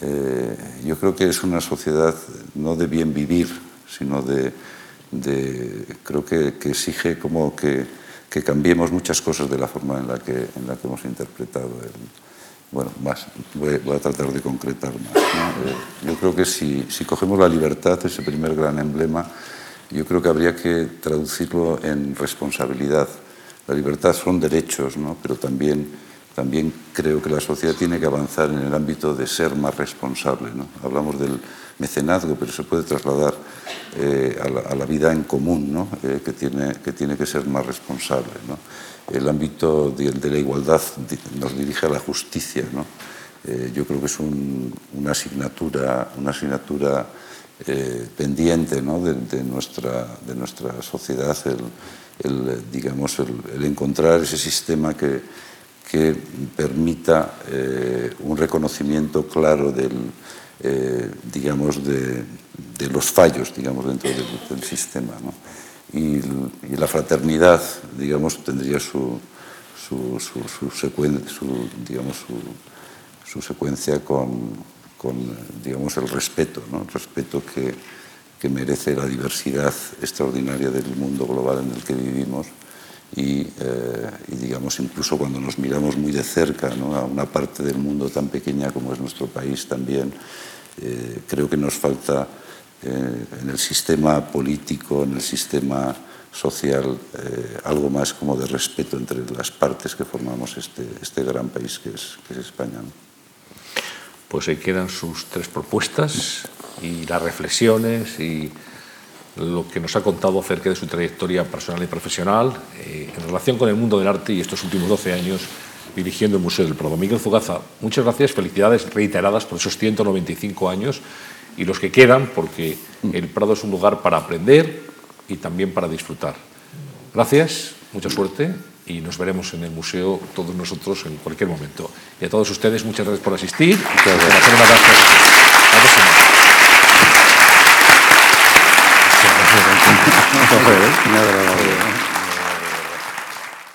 Eh, yo creo que es una sociedad no de bien vivir, sino de, de creo que, que, exige como que, que, cambiemos muchas cosas de la forma en la que, en la que hemos interpretado el, bueno, más, voy, voy, a tratar de concretar más. ¿no? Eh, yo creo que si, si, cogemos la libertad, ese primer gran emblema, yo creo que habría que traducirlo en responsabilidad. La libertad son derechos, ¿no? pero también, también creo que la sociedad tiene que avanzar en el ámbito de ser más responsable. ¿no? Hablamos del mecenazgo, pero se puede trasladar eh, a, la, a, la, vida en común, ¿no? eh, que, tiene, que tiene que ser más responsable. ¿no? El ámbito de, la igualdad nos dirige a la justicia. ¿no? Eh, yo creo que es un, una asignatura, una asignatura eh, pendiente ¿no? de, nuestra, de nuestra sociedad, el, digamos, el, encontrar ese sistema que, que permita eh, un reconocimiento claro del, digamos, de, de, los fallos digamos, dentro del, del sistema. ¿no? Y, y, la fraternidad, digamos, tendría su, su, su, su, secuen, su digamos, su, su secuencia con, con, digamos, el respeto, ¿no? el respeto que, que merece la diversidad extraordinaria del mundo global en el que vivimos y, eh, y, digamos incluso cuando nos miramos muy de cerca ¿no? a una parte del mundo tan pequeña como es nuestro país también eh, creo que nos falta eh, en el sistema político, en el sistema social, eh, algo más como de respeto entre las partes que formamos este, este gran país que es, que es España. ¿no? Pues ahí quedan sus tres propuestas y las reflexiones y lo que nos ha contado acerca de su trayectoria personal y profesional eh, en relación con el mundo del arte y estos últimos 12 años dirigiendo el Museo del Prado. Miguel Zugaza, muchas gracias, felicidades reiteradas por esos 195 años y los que quedan, porque el Prado es un lugar para aprender y también para disfrutar. Gracias, mucha suerte y nos veremos en el museo todos nosotros en cualquier momento. Y a todos ustedes, muchas gracias por asistir. Muchas gracias. Hacer una gracias. (laughs) Gracias.